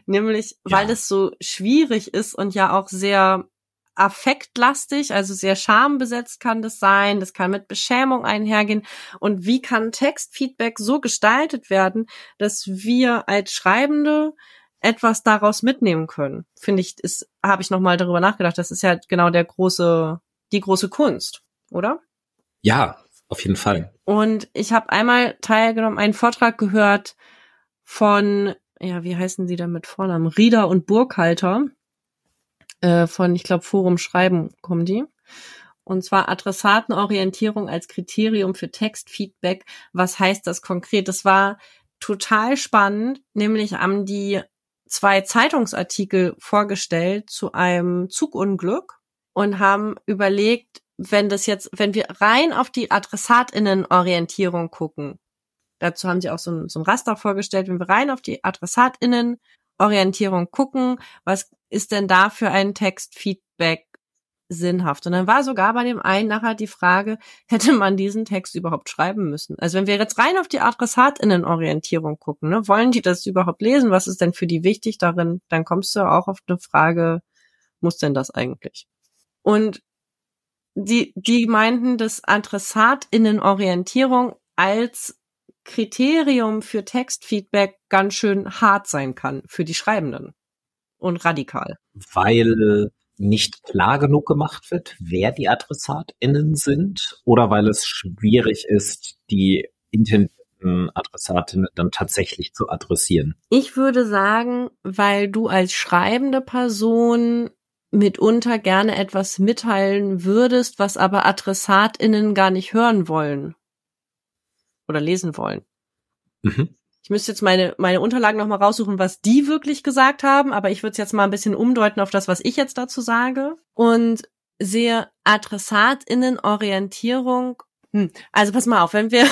Speaker 2: Nämlich, ja. weil es so schwierig ist und ja auch sehr affektlastig, also sehr schambesetzt kann das sein, das kann mit Beschämung einhergehen. Und wie kann Textfeedback so gestaltet werden, dass wir als Schreibende etwas daraus mitnehmen können? Finde ich, ist, habe ich nochmal darüber nachgedacht. Das ist ja genau der große, die große Kunst, oder?
Speaker 1: Ja, auf jeden Fall.
Speaker 2: Und ich habe einmal teilgenommen, einen Vortrag gehört von, ja, wie heißen sie da mit Vornamen? Rieder und Burkhalter äh, von, ich glaube, Forum Schreiben kommen die. Und zwar Adressatenorientierung als Kriterium für Textfeedback. Was heißt das konkret? Das war total spannend, nämlich haben die zwei Zeitungsartikel vorgestellt zu einem Zugunglück und haben überlegt, wenn das jetzt, wenn wir rein auf die AdressatInnen-Orientierung gucken, dazu haben sie auch so ein, so ein Raster vorgestellt, wenn wir rein auf die AdressatInnen-Orientierung gucken, was ist denn da für ein Textfeedback sinnhaft? Und dann war sogar bei dem einen nachher die Frage, [LAUGHS] hätte man diesen Text überhaupt schreiben müssen? Also wenn wir jetzt rein auf die AdressatInnen-Orientierung gucken, ne, wollen die das überhaupt lesen? Was ist denn für die wichtig darin? Dann kommst du auch auf eine Frage, muss denn das eigentlich? Und die, die meinten, dass AdressatInnen-Orientierung als Kriterium für Textfeedback ganz schön hart sein kann für die Schreibenden und radikal.
Speaker 1: Weil nicht klar genug gemacht wird, wer die AdressatInnen sind oder weil es schwierig ist, die intendierten Adressatinnen dann tatsächlich zu adressieren?
Speaker 2: Ich würde sagen, weil du als schreibende Person mitunter gerne etwas mitteilen würdest, was aber AdressatInnen gar nicht hören wollen oder lesen wollen. Mhm. Ich müsste jetzt meine, meine Unterlagen nochmal raussuchen, was die wirklich gesagt haben, aber ich würde es jetzt mal ein bisschen umdeuten auf das, was ich jetzt dazu sage. Und sehe Adressatinnenorientierung. Hm, also pass mal auf, wenn wir, [LAUGHS]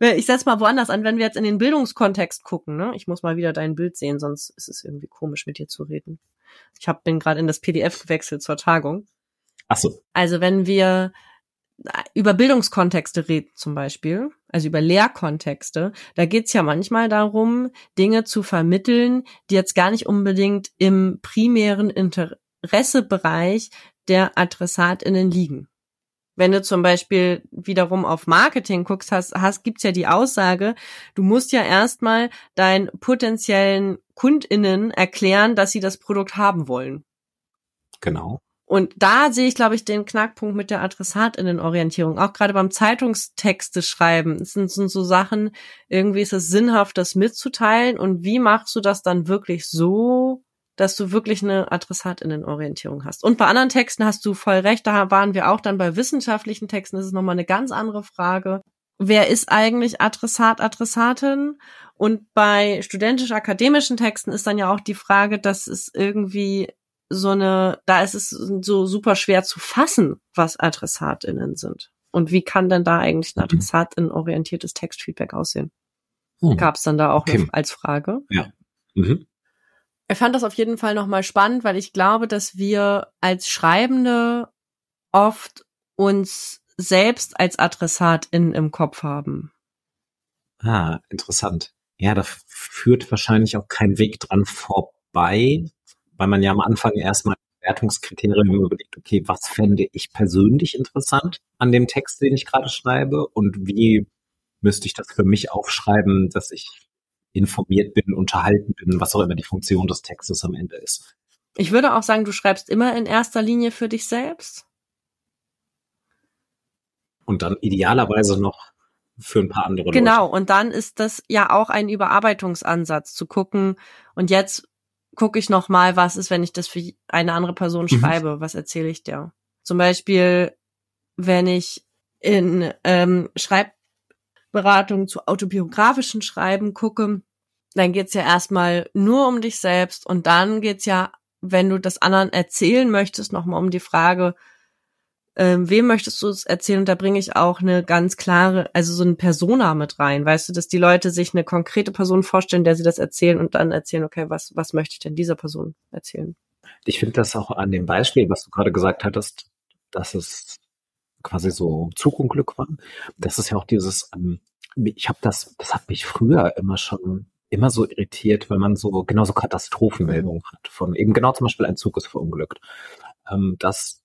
Speaker 2: ich setze mal woanders an, wenn wir jetzt in den Bildungskontext gucken, ne? Ich muss mal wieder dein Bild sehen, sonst ist es irgendwie komisch, mit dir zu reden. Ich hab, bin gerade in das PDF gewechselt zur Tagung.
Speaker 1: Ach so.
Speaker 2: Also wenn wir über Bildungskontexte reden zum Beispiel, also über Lehrkontexte, da geht's ja manchmal darum, Dinge zu vermitteln, die jetzt gar nicht unbedingt im primären Interessebereich der AdressatInnen liegen. Wenn du zum Beispiel wiederum auf Marketing guckst, hast, hast, gibt's ja die Aussage, du musst ja erstmal deinen potenziellen KundInnen erklären, dass sie das Produkt haben wollen.
Speaker 1: Genau.
Speaker 2: Und da sehe ich, glaube ich, den Knackpunkt mit der Adressatinnenorientierung. Auch gerade beim Zeitungstexte schreiben. Es sind, sind so Sachen, irgendwie ist es sinnhaft, das mitzuteilen. Und wie machst du das dann wirklich so, dass du wirklich eine Adressatinnenorientierung hast? Und bei anderen Texten hast du voll recht. Da waren wir auch dann bei wissenschaftlichen Texten. Das ist nochmal eine ganz andere Frage. Wer ist eigentlich Adressat, Adressatin? Und bei studentisch-akademischen Texten ist dann ja auch die Frage, dass es irgendwie so eine, da ist es so super schwer zu fassen, was AdressatInnen sind. Und wie kann denn da eigentlich ein mhm. adressatin-orientiertes Textfeedback aussehen? Hm. Gab es dann da auch okay. als Frage?
Speaker 1: Ja. Mhm.
Speaker 2: Ich fand das auf jeden Fall nochmal spannend, weil ich glaube, dass wir als Schreibende oft uns selbst als AdressatInnen im Kopf haben.
Speaker 1: Ah, interessant. Ja, da führt wahrscheinlich auch kein Weg dran vorbei, weil man ja am Anfang erstmal Wertungskriterien überlegt, okay, was fände ich persönlich interessant an dem Text, den ich gerade schreibe und wie müsste ich das für mich aufschreiben, dass ich informiert bin, unterhalten bin, was auch immer die Funktion des Textes am Ende ist.
Speaker 2: Ich würde auch sagen, du schreibst immer in erster Linie für dich selbst.
Speaker 1: Und dann idealerweise noch für ein paar andere
Speaker 2: genau, Leute. Und dann ist das ja auch ein Überarbeitungsansatz zu gucken. Und jetzt gucke ich noch mal, was ist, wenn ich das für eine andere Person mhm. schreibe, mhm. was erzähle ich dir? Zum Beispiel, wenn ich in ähm, Schreibberatung zu autobiografischen Schreiben gucke, dann geht's ja erstmal nur um dich selbst und dann geht's ja, wenn du das anderen erzählen möchtest, noch mal um die Frage, ähm, wem möchtest du es erzählen? Und da bringe ich auch eine ganz klare, also so ein Persona mit rein, weißt du, dass die Leute sich eine konkrete Person vorstellen, der sie das erzählen und dann erzählen, okay, was, was möchte ich denn dieser Person erzählen?
Speaker 1: Ich finde das auch an dem Beispiel, was du gerade gesagt hattest, dass es quasi so Zug und Glück war. Das ist ja auch dieses, ähm, ich habe das, das hat mich früher immer schon immer so irritiert, wenn man so genau so Katastrophenmeldungen hat von eben genau zum Beispiel ein Zug ist verunglückt. Ähm, dass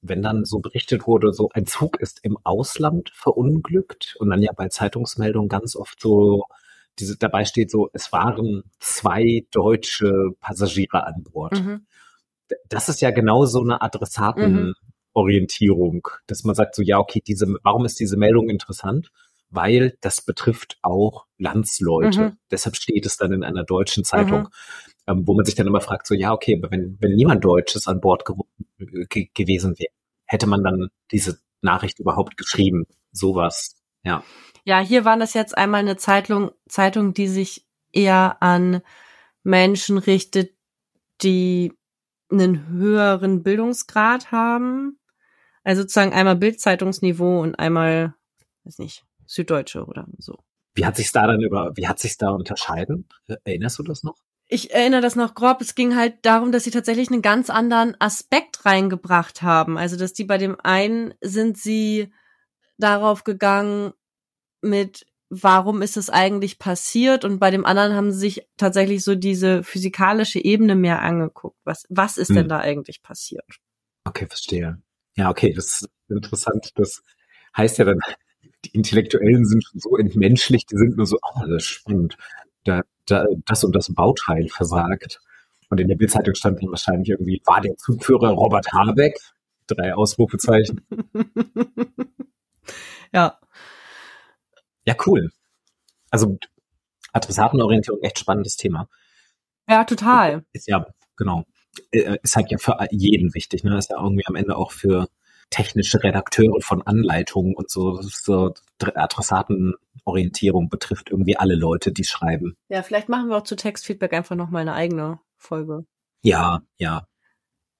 Speaker 1: wenn dann so berichtet wurde, so ein Zug ist im Ausland verunglückt und dann ja bei Zeitungsmeldungen ganz oft so diese dabei steht so, es waren zwei deutsche Passagiere an Bord. Mhm. Das ist ja genau so eine Adressatenorientierung, mhm. Dass man sagt so, ja, okay, diese, warum ist diese Meldung interessant? Weil das betrifft auch Landsleute. Mhm. Deshalb steht es dann in einer deutschen Zeitung. Mhm. Ähm, wo man sich dann immer fragt, so ja, okay, aber wenn, wenn niemand Deutsches an Bord ge ge gewesen wäre, hätte man dann diese Nachricht überhaupt geschrieben? Sowas, ja.
Speaker 2: Ja, hier war das jetzt einmal eine Zeitung, Zeitung, die sich eher an Menschen richtet, die einen höheren Bildungsgrad haben. Also sozusagen einmal Bildzeitungsniveau und einmal, weiß nicht, Süddeutsche oder so.
Speaker 1: Wie hat sich da dann über, wie hat sich da unterscheiden? Erinnerst du das noch?
Speaker 2: ich erinnere das noch grob, es ging halt darum, dass sie tatsächlich einen ganz anderen Aspekt reingebracht haben. Also, dass die bei dem einen sind sie darauf gegangen mit, warum ist es eigentlich passiert? Und bei dem anderen haben sie sich tatsächlich so diese physikalische Ebene mehr angeguckt. Was, was ist hm. denn da eigentlich passiert?
Speaker 1: Okay, verstehe. Ja, okay, das ist interessant. Das heißt ja dann, [LAUGHS] die Intellektuellen sind schon so entmenschlicht, die sind nur so, oh, das ist spannend. Da da, das und das Bauteil versagt. Und in der Bildzeitung stand dann wahrscheinlich irgendwie, war der Zugführer Robert Habeck? Drei Ausrufezeichen. [LAUGHS]
Speaker 2: ja.
Speaker 1: Ja, cool. Also Adressatenorientierung, echt spannendes Thema.
Speaker 2: Ja, total.
Speaker 1: Ist ja, genau. Äh, ist halt ja für jeden wichtig, ne? Ist ja irgendwie am Ende auch für technische Redakteure von Anleitungen und so, so Adressatenorientierung betrifft irgendwie alle Leute, die schreiben.
Speaker 2: Ja, vielleicht machen wir auch zu Textfeedback einfach nochmal eine eigene Folge.
Speaker 1: Ja, ja.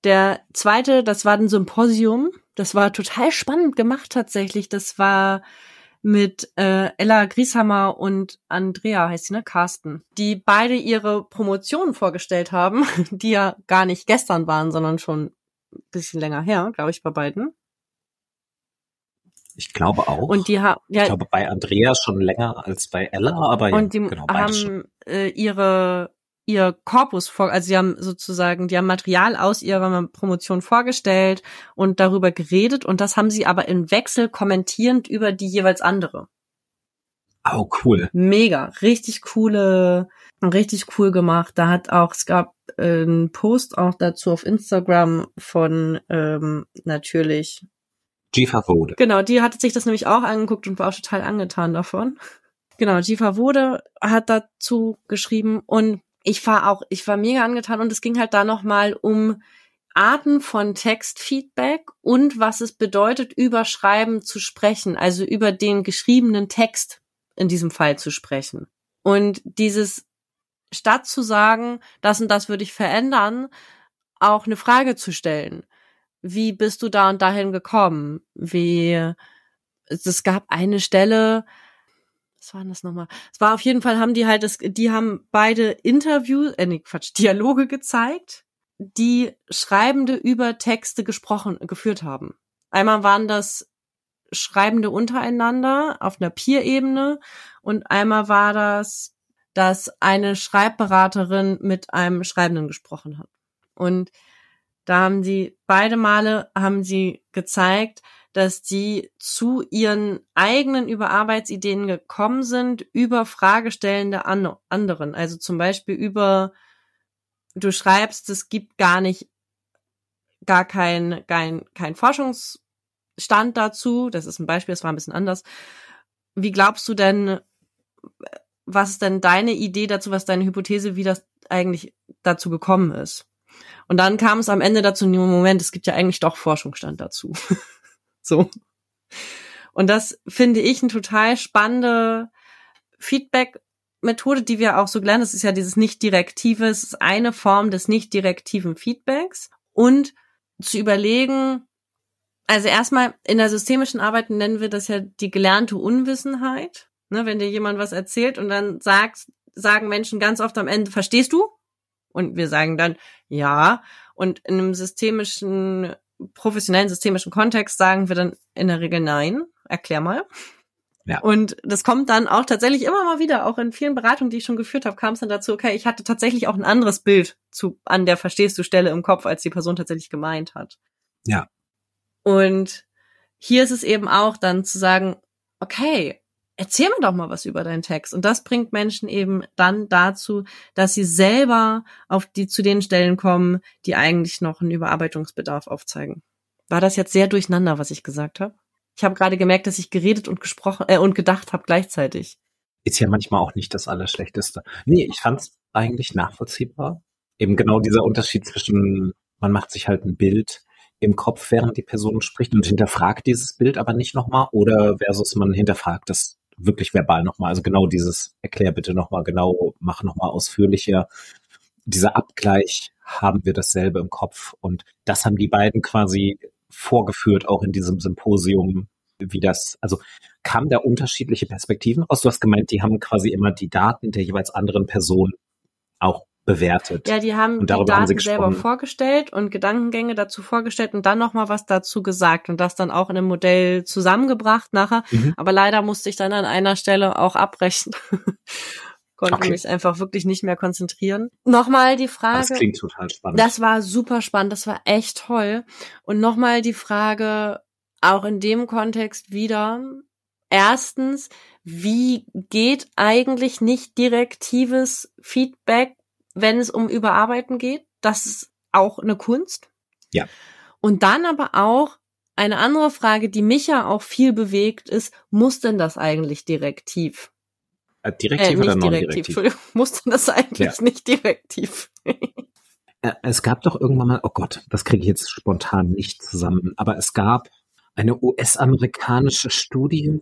Speaker 2: Der zweite, das war ein Symposium. Das war total spannend gemacht tatsächlich. Das war mit äh, Ella Grieshammer und Andrea, heißt sie, ne? Carsten, die beide ihre Promotionen vorgestellt haben, [LAUGHS] die ja gar nicht gestern waren, sondern schon ein bisschen länger her, glaube ich, bei beiden.
Speaker 1: Ich glaube auch.
Speaker 2: Und die haben,
Speaker 1: ja, ich glaube bei Andrea schon länger als bei Ella, aber
Speaker 2: und
Speaker 1: ja,
Speaker 2: die
Speaker 1: genau,
Speaker 2: haben äh, ihre ihr Korpus vor, also sie haben sozusagen, die haben Material aus ihrer Promotion vorgestellt und darüber geredet und das haben sie aber im Wechsel kommentierend über die jeweils andere.
Speaker 1: Oh, cool.
Speaker 2: Mega, richtig coole, richtig cool gemacht. Da hat auch, es gab äh, einen Post auch dazu auf Instagram von ähm, natürlich
Speaker 1: Jifa Wode.
Speaker 2: Genau, die hatte sich das nämlich auch angeguckt und war auch total angetan davon. Genau, Jifa Wode hat dazu geschrieben und ich war auch, ich war mega angetan und es ging halt da nochmal um Arten von Textfeedback und was es bedeutet, über Schreiben zu sprechen, also über den geschriebenen Text in diesem Fall zu sprechen. Und dieses, statt zu sagen, das und das würde ich verändern, auch eine Frage zu stellen. Wie bist du da und dahin gekommen? Wie, es gab eine Stelle, was war denn das nochmal? Es war auf jeden Fall, haben die halt das, die haben beide Interviews, äh, nee, Quatsch, [LAUGHS] Dialoge gezeigt, die Schreibende über Texte gesprochen, geführt haben. Einmal waren das Schreibende untereinander auf einer Peer-Ebene und einmal war das, dass eine Schreibberaterin mit einem Schreibenden gesprochen hat. Und da haben sie beide Male haben sie gezeigt, dass die zu ihren eigenen Überarbeitsideen gekommen sind über Fragestellende an anderen. Also zum Beispiel über, du schreibst, es gibt gar nicht, gar kein, kein, kein Forschungsstand dazu. Das ist ein Beispiel, das war ein bisschen anders. Wie glaubst du denn, was ist denn deine Idee dazu, was deine Hypothese, wie das eigentlich dazu gekommen ist? Und dann kam es am Ende dazu, Moment, es gibt ja eigentlich doch Forschungsstand dazu. [LAUGHS] So. Und das finde ich eine total spannende Feedback-Methode, die wir auch so lernen. Das ist ja dieses nicht-direktive, es ist eine Form des nicht-direktiven Feedbacks. Und zu überlegen, also erstmal in der systemischen Arbeit nennen wir das ja die gelernte Unwissenheit. Ne, wenn dir jemand was erzählt und dann sagt, sagen Menschen ganz oft am Ende, verstehst du? Und wir sagen dann, ja. Und in einem systemischen professionellen systemischen Kontext sagen wir dann in der Regel nein. Erklär mal. Ja. Und das kommt dann auch tatsächlich immer mal wieder, auch in vielen Beratungen, die ich schon geführt habe, kam es dann dazu, okay, ich hatte tatsächlich auch ein anderes Bild zu an der verstehst du Stelle im Kopf, als die Person tatsächlich gemeint hat.
Speaker 1: Ja.
Speaker 2: Und hier ist es eben auch dann zu sagen, okay, erzähl mir doch mal was über deinen Text. Und das bringt Menschen eben dann dazu, dass sie selber auf die, zu den Stellen kommen, die eigentlich noch einen Überarbeitungsbedarf aufzeigen. War das jetzt sehr durcheinander, was ich gesagt habe? Ich habe gerade gemerkt, dass ich geredet und gesprochen äh, und gedacht habe gleichzeitig.
Speaker 1: Ist ja manchmal auch nicht das Allerschlechteste. Nee, ich fand es eigentlich nachvollziehbar. Eben genau dieser Unterschied zwischen, man macht sich halt ein Bild im Kopf, während die Person spricht und hinterfragt dieses Bild aber nicht nochmal oder versus man hinterfragt das wirklich verbal nochmal. Also genau dieses, erklär bitte nochmal genau, mach nochmal ausführlicher. Dieser Abgleich haben wir dasselbe im Kopf. Und das haben die beiden quasi vorgeführt, auch in diesem Symposium, wie das, also kamen da unterschiedliche Perspektiven aus? Du hast gemeint, die haben quasi immer die Daten der jeweils anderen Person auch bewertet.
Speaker 2: Ja, die haben
Speaker 1: und
Speaker 2: die Daten haben selber vorgestellt und Gedankengänge dazu vorgestellt und dann nochmal was dazu gesagt und das dann auch in einem Modell zusammengebracht nachher. Mhm. Aber leider musste ich dann an einer Stelle auch abbrechen. [LAUGHS] Konnte okay. mich einfach wirklich nicht mehr konzentrieren. Nochmal die Frage.
Speaker 1: Das klingt total spannend.
Speaker 2: Das war super spannend, das war echt toll. Und nochmal die Frage, auch in dem Kontext wieder, erstens, wie geht eigentlich nicht direktives Feedback wenn es um Überarbeiten geht. Das ist auch eine Kunst.
Speaker 1: Ja.
Speaker 2: Und dann aber auch eine andere Frage, die mich ja auch viel bewegt, ist, muss denn das eigentlich direktiv?
Speaker 1: Äh, direktiv äh, oder non-direktiv? [LAUGHS]
Speaker 2: Muss denn das eigentlich ja. nicht direktiv?
Speaker 1: Äh, es gab doch irgendwann mal, oh Gott, das kriege ich jetzt spontan nicht zusammen, aber es gab eine US-amerikanische Studie,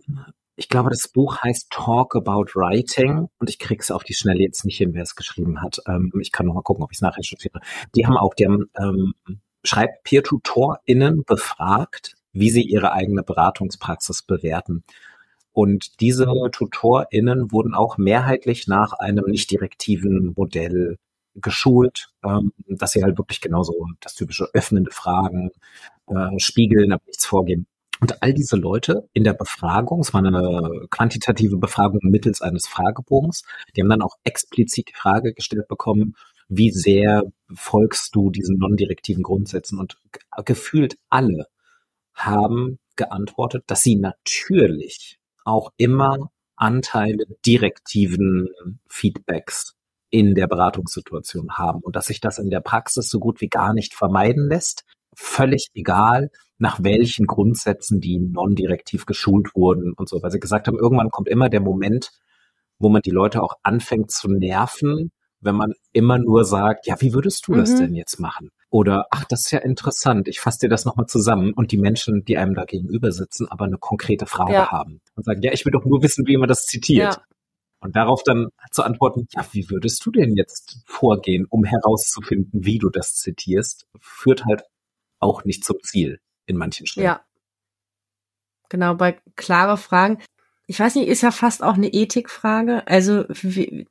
Speaker 1: ich glaube, das Buch heißt Talk About Writing und ich krieg's auf die Schnelle jetzt nicht hin, wer es geschrieben hat. Ähm, ich kann noch mal gucken, ob ich es nachher recherchiere. Die haben auch, die haben ähm, Schreib-Peer-TutorInnen befragt, wie sie ihre eigene Beratungspraxis bewerten. Und diese TutorInnen wurden auch mehrheitlich nach einem nicht direktiven Modell geschult, ähm, dass sie halt wirklich genauso das typische öffnende Fragen, äh, spiegeln, aber nichts vorgeben. Und all diese Leute in der Befragung, es war eine quantitative Befragung mittels eines Fragebogens, die haben dann auch explizit die Frage gestellt bekommen, wie sehr folgst du diesen non-direktiven Grundsätzen? Und gefühlt alle haben geantwortet, dass sie natürlich auch immer Anteile direktiven Feedbacks in der Beratungssituation haben und dass sich das in der Praxis so gut wie gar nicht vermeiden lässt. Völlig egal, nach welchen Grundsätzen die non-direktiv geschult wurden und so, weil sie gesagt haben, irgendwann kommt immer der Moment, wo man die Leute auch anfängt zu nerven, wenn man immer nur sagt, ja, wie würdest du mhm. das denn jetzt machen? Oder, ach, das ist ja interessant, ich fasse dir das nochmal zusammen und die Menschen, die einem da gegenüber sitzen, aber eine konkrete Frage ja. haben und sagen, ja, ich will doch nur wissen, wie man das zitiert. Ja. Und darauf dann zu antworten, ja, wie würdest du denn jetzt vorgehen, um herauszufinden, wie du das zitierst, führt halt auch nicht zum Ziel in manchen Stellen.
Speaker 2: Ja. Genau, bei klare Fragen. Ich weiß nicht, ist ja fast auch eine Ethikfrage. Also, wie,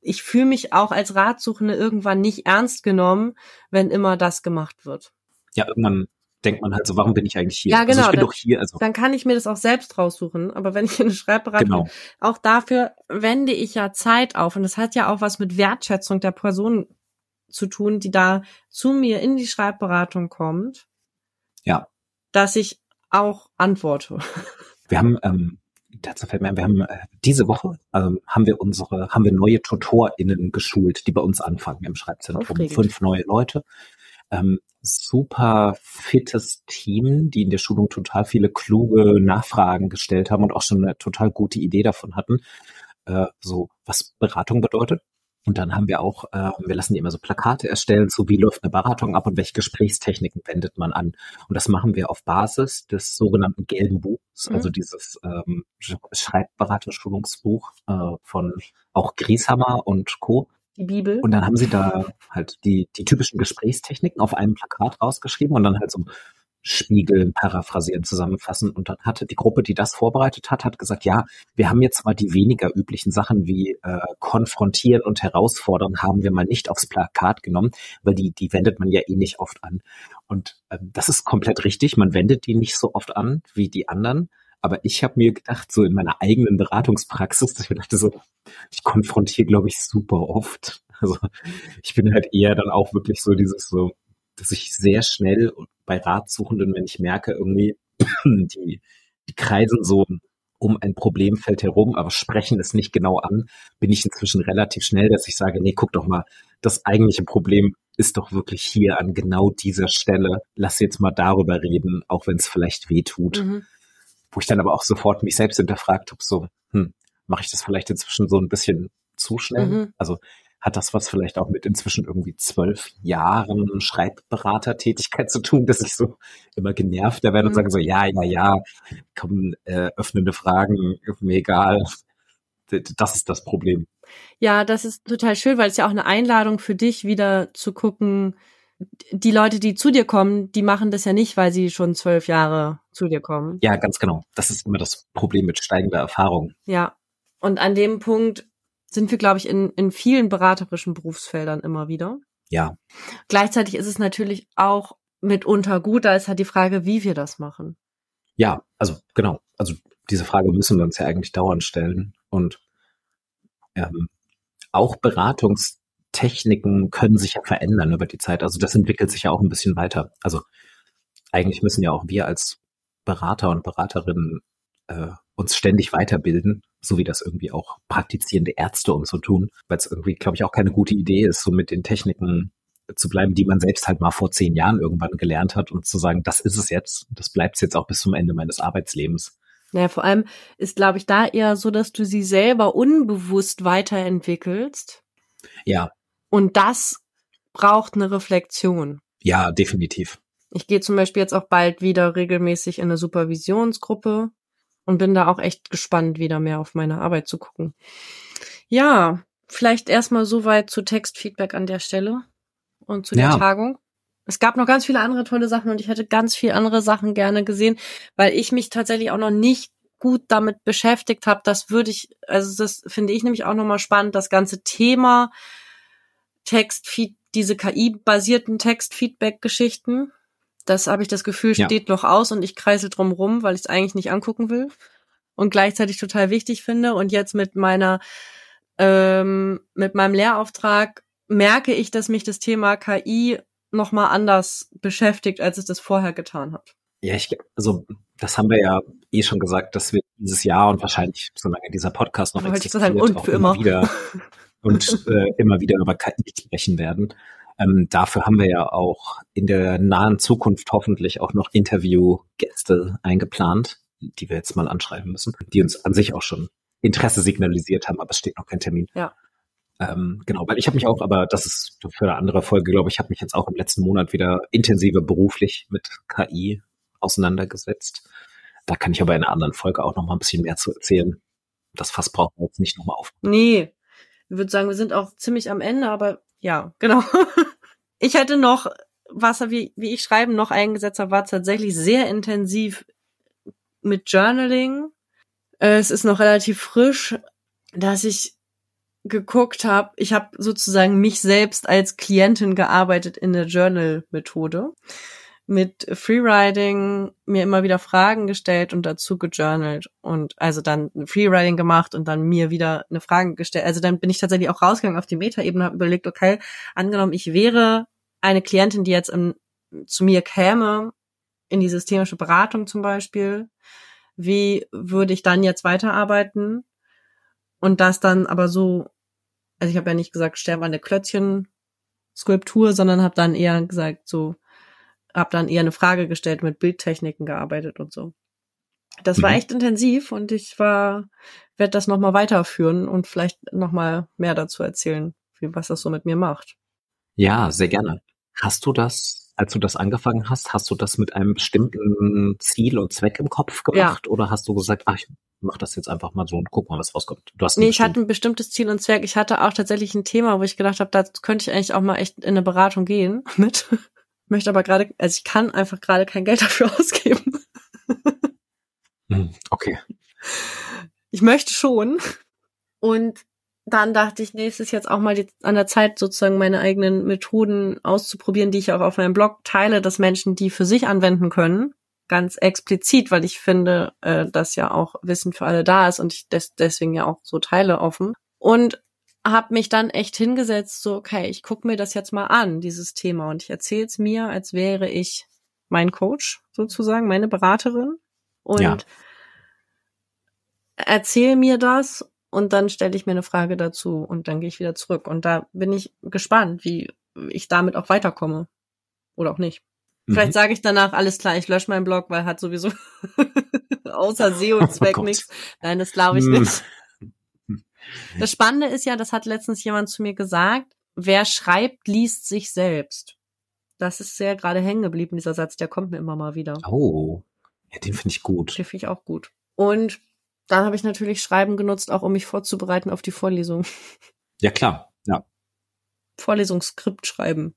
Speaker 2: ich fühle mich auch als Ratsuchende irgendwann nicht ernst genommen, wenn immer das gemacht wird.
Speaker 1: Ja, irgendwann denkt man halt so, warum bin ich eigentlich hier?
Speaker 2: Ja, genau. Also
Speaker 1: ich
Speaker 2: bin dann, doch hier. Also. Dann kann ich mir das auch selbst raussuchen. Aber wenn ich eine Schreibberatung genau. auch dafür wende ich ja Zeit auf. Und das hat ja auch was mit Wertschätzung der Person zu tun, die da zu mir in die Schreibberatung kommt.
Speaker 1: Ja.
Speaker 2: Dass ich auch antworte. [LAUGHS]
Speaker 1: Wir haben ähm, dazu fällt mir ein, wir haben äh, diese Woche ähm, haben wir unsere, haben wir neue TutorInnen geschult, die bei uns anfangen im Schreibzentrum. Aufregend. Fünf neue Leute. Ähm, super fittes Team, die in der Schulung total viele kluge Nachfragen gestellt haben und auch schon eine total gute Idee davon hatten, äh, so was Beratung bedeutet. Und dann haben wir auch, äh, wir lassen die immer so Plakate erstellen, so wie läuft eine Beratung ab und welche Gesprächstechniken wendet man an. Und das machen wir auf Basis des sogenannten gelben Buchs, mhm. also dieses ähm, Schreibberaterschulungsbuch äh, von auch Grieshammer und Co.
Speaker 2: Die Bibel.
Speaker 1: Und dann haben sie da halt die, die typischen Gesprächstechniken auf einem Plakat rausgeschrieben und dann halt so spiegeln, paraphrasieren, zusammenfassen. Und dann hatte die Gruppe, die das vorbereitet hat, hat gesagt, ja, wir haben jetzt mal die weniger üblichen Sachen wie äh, konfrontieren und herausfordern, haben wir mal nicht aufs Plakat genommen, weil die, die wendet man ja eh nicht oft an. Und äh, das ist komplett richtig, man wendet die nicht so oft an wie die anderen. Aber ich habe mir gedacht, so in meiner eigenen Beratungspraxis, [LAUGHS] ich dachte so, ich konfrontiere, glaube ich, super oft. Also ich bin halt eher dann auch wirklich so dieses so, dass ich sehr schnell bei Ratsuchenden, wenn ich merke, irgendwie, [CLEARS THROAT] die, die kreisen so um ein Problemfeld herum, aber sprechen es nicht genau an, bin ich inzwischen relativ schnell, dass ich sage, nee, guck doch mal, das eigentliche Problem ist doch wirklich hier an genau dieser Stelle. Lass jetzt mal darüber reden, auch wenn es vielleicht weh tut. Mhm. Wo ich dann aber auch sofort mich selbst hinterfragt habe, so, hm, mache ich das vielleicht inzwischen so ein bisschen zu schnell? Mhm. Also hat das was vielleicht auch mit inzwischen irgendwie zwölf Jahren Schreibberatertätigkeit zu tun, dass ich so immer genervter werde und mhm. sage so, ja, ja, ja, kommen äh, öffnende Fragen, mir egal. Das ist das Problem.
Speaker 2: Ja, das ist total schön, weil es ja auch eine Einladung für dich wieder zu gucken, die Leute, die zu dir kommen, die machen das ja nicht, weil sie schon zwölf Jahre zu dir kommen.
Speaker 1: Ja, ganz genau. Das ist immer das Problem mit steigender Erfahrung.
Speaker 2: Ja. Und an dem Punkt sind wir, glaube ich, in, in vielen beraterischen Berufsfeldern immer wieder.
Speaker 1: Ja.
Speaker 2: Gleichzeitig ist es natürlich auch mitunter gut, da ist halt die Frage, wie wir das machen.
Speaker 1: Ja, also genau. Also diese Frage müssen wir uns ja eigentlich dauernd stellen. Und ähm, auch Beratungstechniken können sich ja verändern über die Zeit. Also das entwickelt sich ja auch ein bisschen weiter. Also eigentlich müssen ja auch wir als Berater und Beraterinnen äh, uns ständig weiterbilden, so wie das irgendwie auch praktizierende Ärzte und so tun, weil es irgendwie, glaube ich, auch keine gute Idee ist, so mit den Techniken zu bleiben, die man selbst halt mal vor zehn Jahren irgendwann gelernt hat und zu sagen, das ist es jetzt, das bleibt es jetzt auch bis zum Ende meines Arbeitslebens.
Speaker 2: Naja, vor allem ist, glaube ich, da eher so, dass du sie selber unbewusst weiterentwickelst.
Speaker 1: Ja.
Speaker 2: Und das braucht eine Reflexion.
Speaker 1: Ja, definitiv.
Speaker 2: Ich gehe zum Beispiel jetzt auch bald wieder regelmäßig in eine Supervisionsgruppe und bin da auch echt gespannt, wieder mehr auf meine Arbeit zu gucken. Ja, vielleicht erstmal soweit zu Textfeedback an der Stelle und zu der ja. Tagung. Es gab noch ganz viele andere tolle Sachen und ich hätte ganz viele andere Sachen gerne gesehen, weil ich mich tatsächlich auch noch nicht gut damit beschäftigt habe. Das würde ich, also das finde ich nämlich auch nochmal spannend, das ganze Thema Textfeed, diese KI-basierten Textfeedback-Geschichten. Das habe ich das Gefühl, steht ja. noch aus und ich kreise drum rum, weil ich es eigentlich nicht angucken will und gleichzeitig total wichtig finde. Und jetzt mit meiner, ähm, mit meinem Lehrauftrag merke ich, dass mich das Thema KI noch mal anders beschäftigt, als es das vorher getan hat.
Speaker 1: Ja, ich, also das haben wir ja eh schon gesagt, dass wir dieses Jahr und wahrscheinlich, solange dieser Podcast noch existiert, sagen,
Speaker 2: und für immer,
Speaker 1: immer wieder und äh, immer wieder über KI sprechen werden. Ähm, dafür haben wir ja auch in der nahen Zukunft hoffentlich auch noch Interviewgäste eingeplant, die wir jetzt mal anschreiben müssen, die uns an sich auch schon Interesse signalisiert haben, aber es steht noch kein Termin.
Speaker 2: Ja.
Speaker 1: Ähm, genau, weil ich habe mich auch, aber das ist für eine andere Folge, glaube ich, habe mich jetzt auch im letzten Monat wieder intensiver beruflich mit KI auseinandergesetzt. Da kann ich aber in einer anderen Folge auch noch mal ein bisschen mehr zu erzählen. Das Fass brauchen wir jetzt nicht nochmal auf.
Speaker 2: Nee, ich würde sagen, wir sind auch ziemlich am Ende, aber ja, genau. [LAUGHS] ich hätte noch, was wie, wie ich schreiben noch eingesetzt habe, war tatsächlich sehr intensiv mit Journaling. Äh, es ist noch relativ frisch, dass ich geguckt habe, ich habe sozusagen mich selbst als Klientin gearbeitet in der Journal-Methode. Mit Freeriding mir immer wieder Fragen gestellt und dazu gejournalt und also dann Freeriding gemacht und dann mir wieder eine Frage gestellt. Also dann bin ich tatsächlich auch rausgegangen auf die Metaebene, habe überlegt, okay, angenommen, ich wäre eine Klientin, die jetzt im, zu mir käme, in die systemische Beratung zum Beispiel, wie würde ich dann jetzt weiterarbeiten? Und das dann aber so, also ich habe ja nicht gesagt, sterbe an der Klötzchen-Skulptur, sondern habe dann eher gesagt, so, habe dann eher eine Frage gestellt, mit Bildtechniken gearbeitet und so. Das mhm. war echt intensiv und ich war, werde das nochmal weiterführen und vielleicht nochmal mehr dazu erzählen, wie, was das so mit mir macht.
Speaker 1: Ja, sehr gerne. Hast du das als du das angefangen hast, hast du das mit einem bestimmten Ziel und Zweck im Kopf gemacht? Ja. Oder hast du gesagt, ach, ich mach das jetzt einfach mal so und guck mal, was rauskommt?
Speaker 2: Du hast nee, ich hatte ein bestimmtes Ziel und Zweck. Ich hatte auch tatsächlich ein Thema, wo ich gedacht habe, da könnte ich eigentlich auch mal echt in eine Beratung gehen [LAUGHS] mit. Möchte aber gerade, also ich kann einfach gerade kein Geld [LAUGHS] dafür ausgeben.
Speaker 1: Hm, okay.
Speaker 2: Ich möchte schon. Und dann dachte ich, nee, es ist jetzt auch mal die, an der Zeit, sozusagen meine eigenen Methoden auszuprobieren, die ich auch auf meinem Blog teile, dass Menschen die für sich anwenden können. Ganz explizit, weil ich finde, äh, dass ja auch Wissen für alle da ist und ich des, deswegen ja auch so teile offen. Und habe mich dann echt hingesetzt, so, okay, ich gucke mir das jetzt mal an, dieses Thema. Und ich erzähle es mir, als wäre ich mein Coach, sozusagen, meine Beraterin. Und ja. erzähl mir das und dann stelle ich mir eine Frage dazu und dann gehe ich wieder zurück. Und da bin ich gespannt, wie ich damit auch weiterkomme. Oder auch nicht. Mhm. Vielleicht sage ich danach, alles klar, ich lösche meinen Blog, weil hat sowieso [LAUGHS] außer [LAUGHS] SEO-Zweck oh nichts. Nein, das glaube ich nicht. Das Spannende ist ja, das hat letztens jemand zu mir gesagt, wer schreibt, liest sich selbst. Das ist sehr gerade hängen geblieben, dieser Satz, der kommt mir immer mal wieder.
Speaker 1: Oh, ja, den finde ich gut.
Speaker 2: Den finde ich auch gut. Und dann habe ich natürlich Schreiben genutzt, auch um mich vorzubereiten auf die Vorlesung.
Speaker 1: Ja, klar, ja.
Speaker 2: Vorlesungsskript schreiben.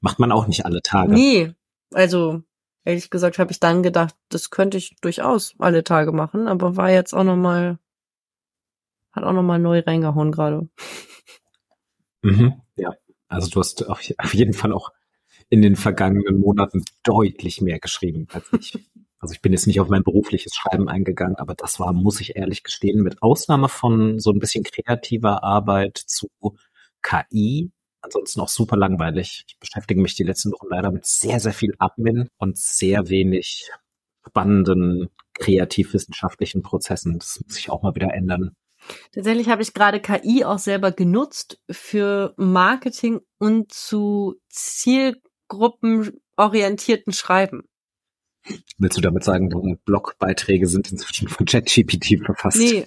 Speaker 1: Macht man auch nicht alle Tage.
Speaker 2: Nee, also ehrlich gesagt habe ich dann gedacht, das könnte ich durchaus alle Tage machen, aber war jetzt auch noch mal hat auch noch mal neu reingehauen gerade.
Speaker 1: Mhm, ja, also du hast auf jeden Fall auch in den vergangenen Monaten deutlich mehr geschrieben als ich. [LAUGHS] Also ich bin jetzt nicht auf mein berufliches Schreiben eingegangen, aber das war, muss ich ehrlich gestehen, mit Ausnahme von so ein bisschen kreativer Arbeit zu KI, ansonsten auch super langweilig. Ich beschäftige mich die letzten Wochen leider mit sehr, sehr viel Admin und sehr wenig spannenden kreativwissenschaftlichen Prozessen. Das muss ich auch mal wieder ändern.
Speaker 2: Tatsächlich habe ich gerade KI auch selber genutzt für Marketing und zu zielgruppenorientierten Schreiben.
Speaker 1: Willst du damit sagen, Blogbeiträge sind inzwischen von ChatGPT verfasst?
Speaker 2: Nee,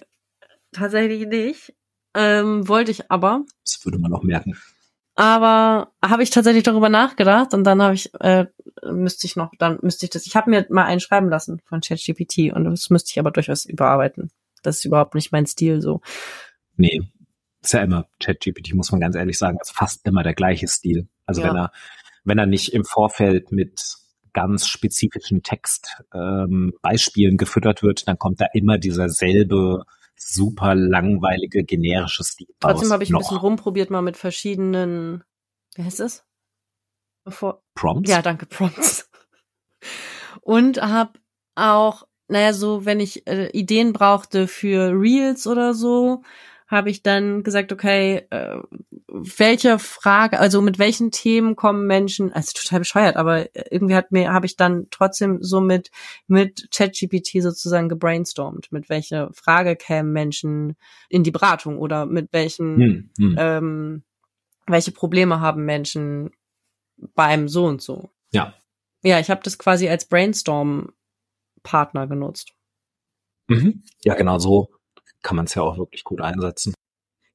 Speaker 2: tatsächlich nicht. Ähm, wollte ich aber.
Speaker 1: Das würde man auch merken.
Speaker 2: Aber habe ich tatsächlich darüber nachgedacht und dann habe ich, äh, müsste ich noch, dann müsste ich das, ich habe mir mal einen schreiben lassen von ChatGPT und das müsste ich aber durchaus überarbeiten. Das ist überhaupt nicht mein Stil so.
Speaker 1: Nee, ist ja immer ChatGPT, muss man ganz ehrlich sagen, ist fast immer der gleiche Stil. Also ja. wenn er wenn er nicht im Vorfeld mit ganz spezifischen Textbeispielen ähm, gefüttert wird, dann kommt da immer dieser selbe super langweilige generische Stil
Speaker 2: Trotzdem habe ich noch. ein bisschen rumprobiert mal mit verschiedenen, wie heißt es?
Speaker 1: Bevor, Prompts?
Speaker 2: Ja, danke, Prompts. Und habe auch, naja, so, wenn ich äh, Ideen brauchte für Reels oder so, habe ich dann gesagt, okay, äh, welche Frage, also mit welchen Themen kommen Menschen, also total bescheuert, aber irgendwie hat mir, habe ich dann trotzdem so mit, mit ChatGPT sozusagen gebrainstormt, mit welcher Frage kämen Menschen in die Beratung oder mit welchen, hm, hm. Ähm, welche Probleme haben Menschen beim so und so.
Speaker 1: Ja.
Speaker 2: Ja, ich habe das quasi als Brainstorm-Partner genutzt.
Speaker 1: Mhm. Ja, genau so kann man es ja auch wirklich gut einsetzen.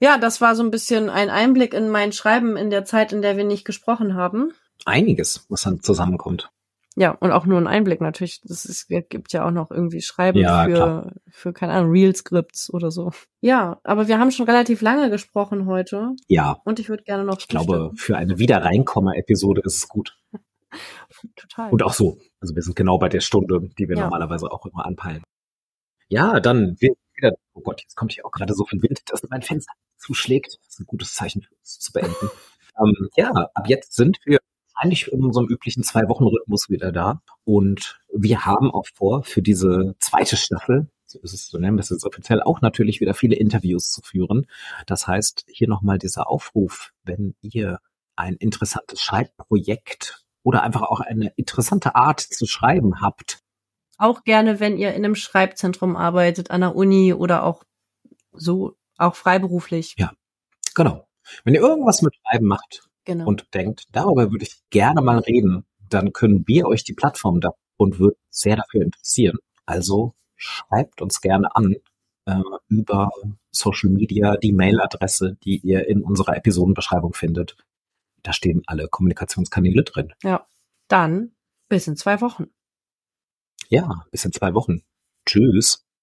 Speaker 2: Ja, das war so ein bisschen ein Einblick in mein Schreiben in der Zeit, in der wir nicht gesprochen haben.
Speaker 1: Einiges, was dann zusammenkommt.
Speaker 2: Ja, und auch nur ein Einblick natürlich. Das ist, gibt ja auch noch irgendwie Schreiben ja, für, klar. für, keine Ahnung, Real-Scripts oder so. Ja, aber wir haben schon relativ lange gesprochen heute.
Speaker 1: Ja.
Speaker 2: Und ich würde gerne noch.
Speaker 1: Ich glaube, für eine Wiederreinkommer-Episode ist es gut. [LAUGHS] Total. Und auch so. Also wir sind genau bei der Stunde, die wir ja. normalerweise auch immer anpeilen. Ja, dann wieder, oh Gott, jetzt kommt hier auch gerade so viel Wind, dass mein Fenster zuschlägt. Das ist ein gutes Zeichen für uns zu beenden. [LAUGHS] ähm, ja, ab jetzt sind wir eigentlich in unserem üblichen Zwei-Wochen-Rhythmus wieder da. Und wir haben auch vor, für diese zweite Staffel, so ist es, so nennen es jetzt offiziell, auch natürlich wieder viele Interviews zu führen. Das heißt, hier nochmal dieser Aufruf, wenn ihr ein interessantes Schreibprojekt oder einfach auch eine interessante Art zu schreiben habt,
Speaker 2: auch gerne, wenn ihr in einem Schreibzentrum arbeitet, an der Uni oder auch so, auch freiberuflich.
Speaker 1: Ja, genau. Wenn ihr irgendwas mit Schreiben macht genau. und denkt, darüber würde ich gerne mal reden, dann können wir euch die Plattform da und würden sehr dafür interessieren. Also schreibt uns gerne an äh, über Social Media, die Mailadresse, die ihr in unserer Episodenbeschreibung findet. Da stehen alle Kommunikationskanäle drin.
Speaker 2: Ja, dann bis in zwei Wochen.
Speaker 1: Ja, bis in zwei Wochen. Tschüss.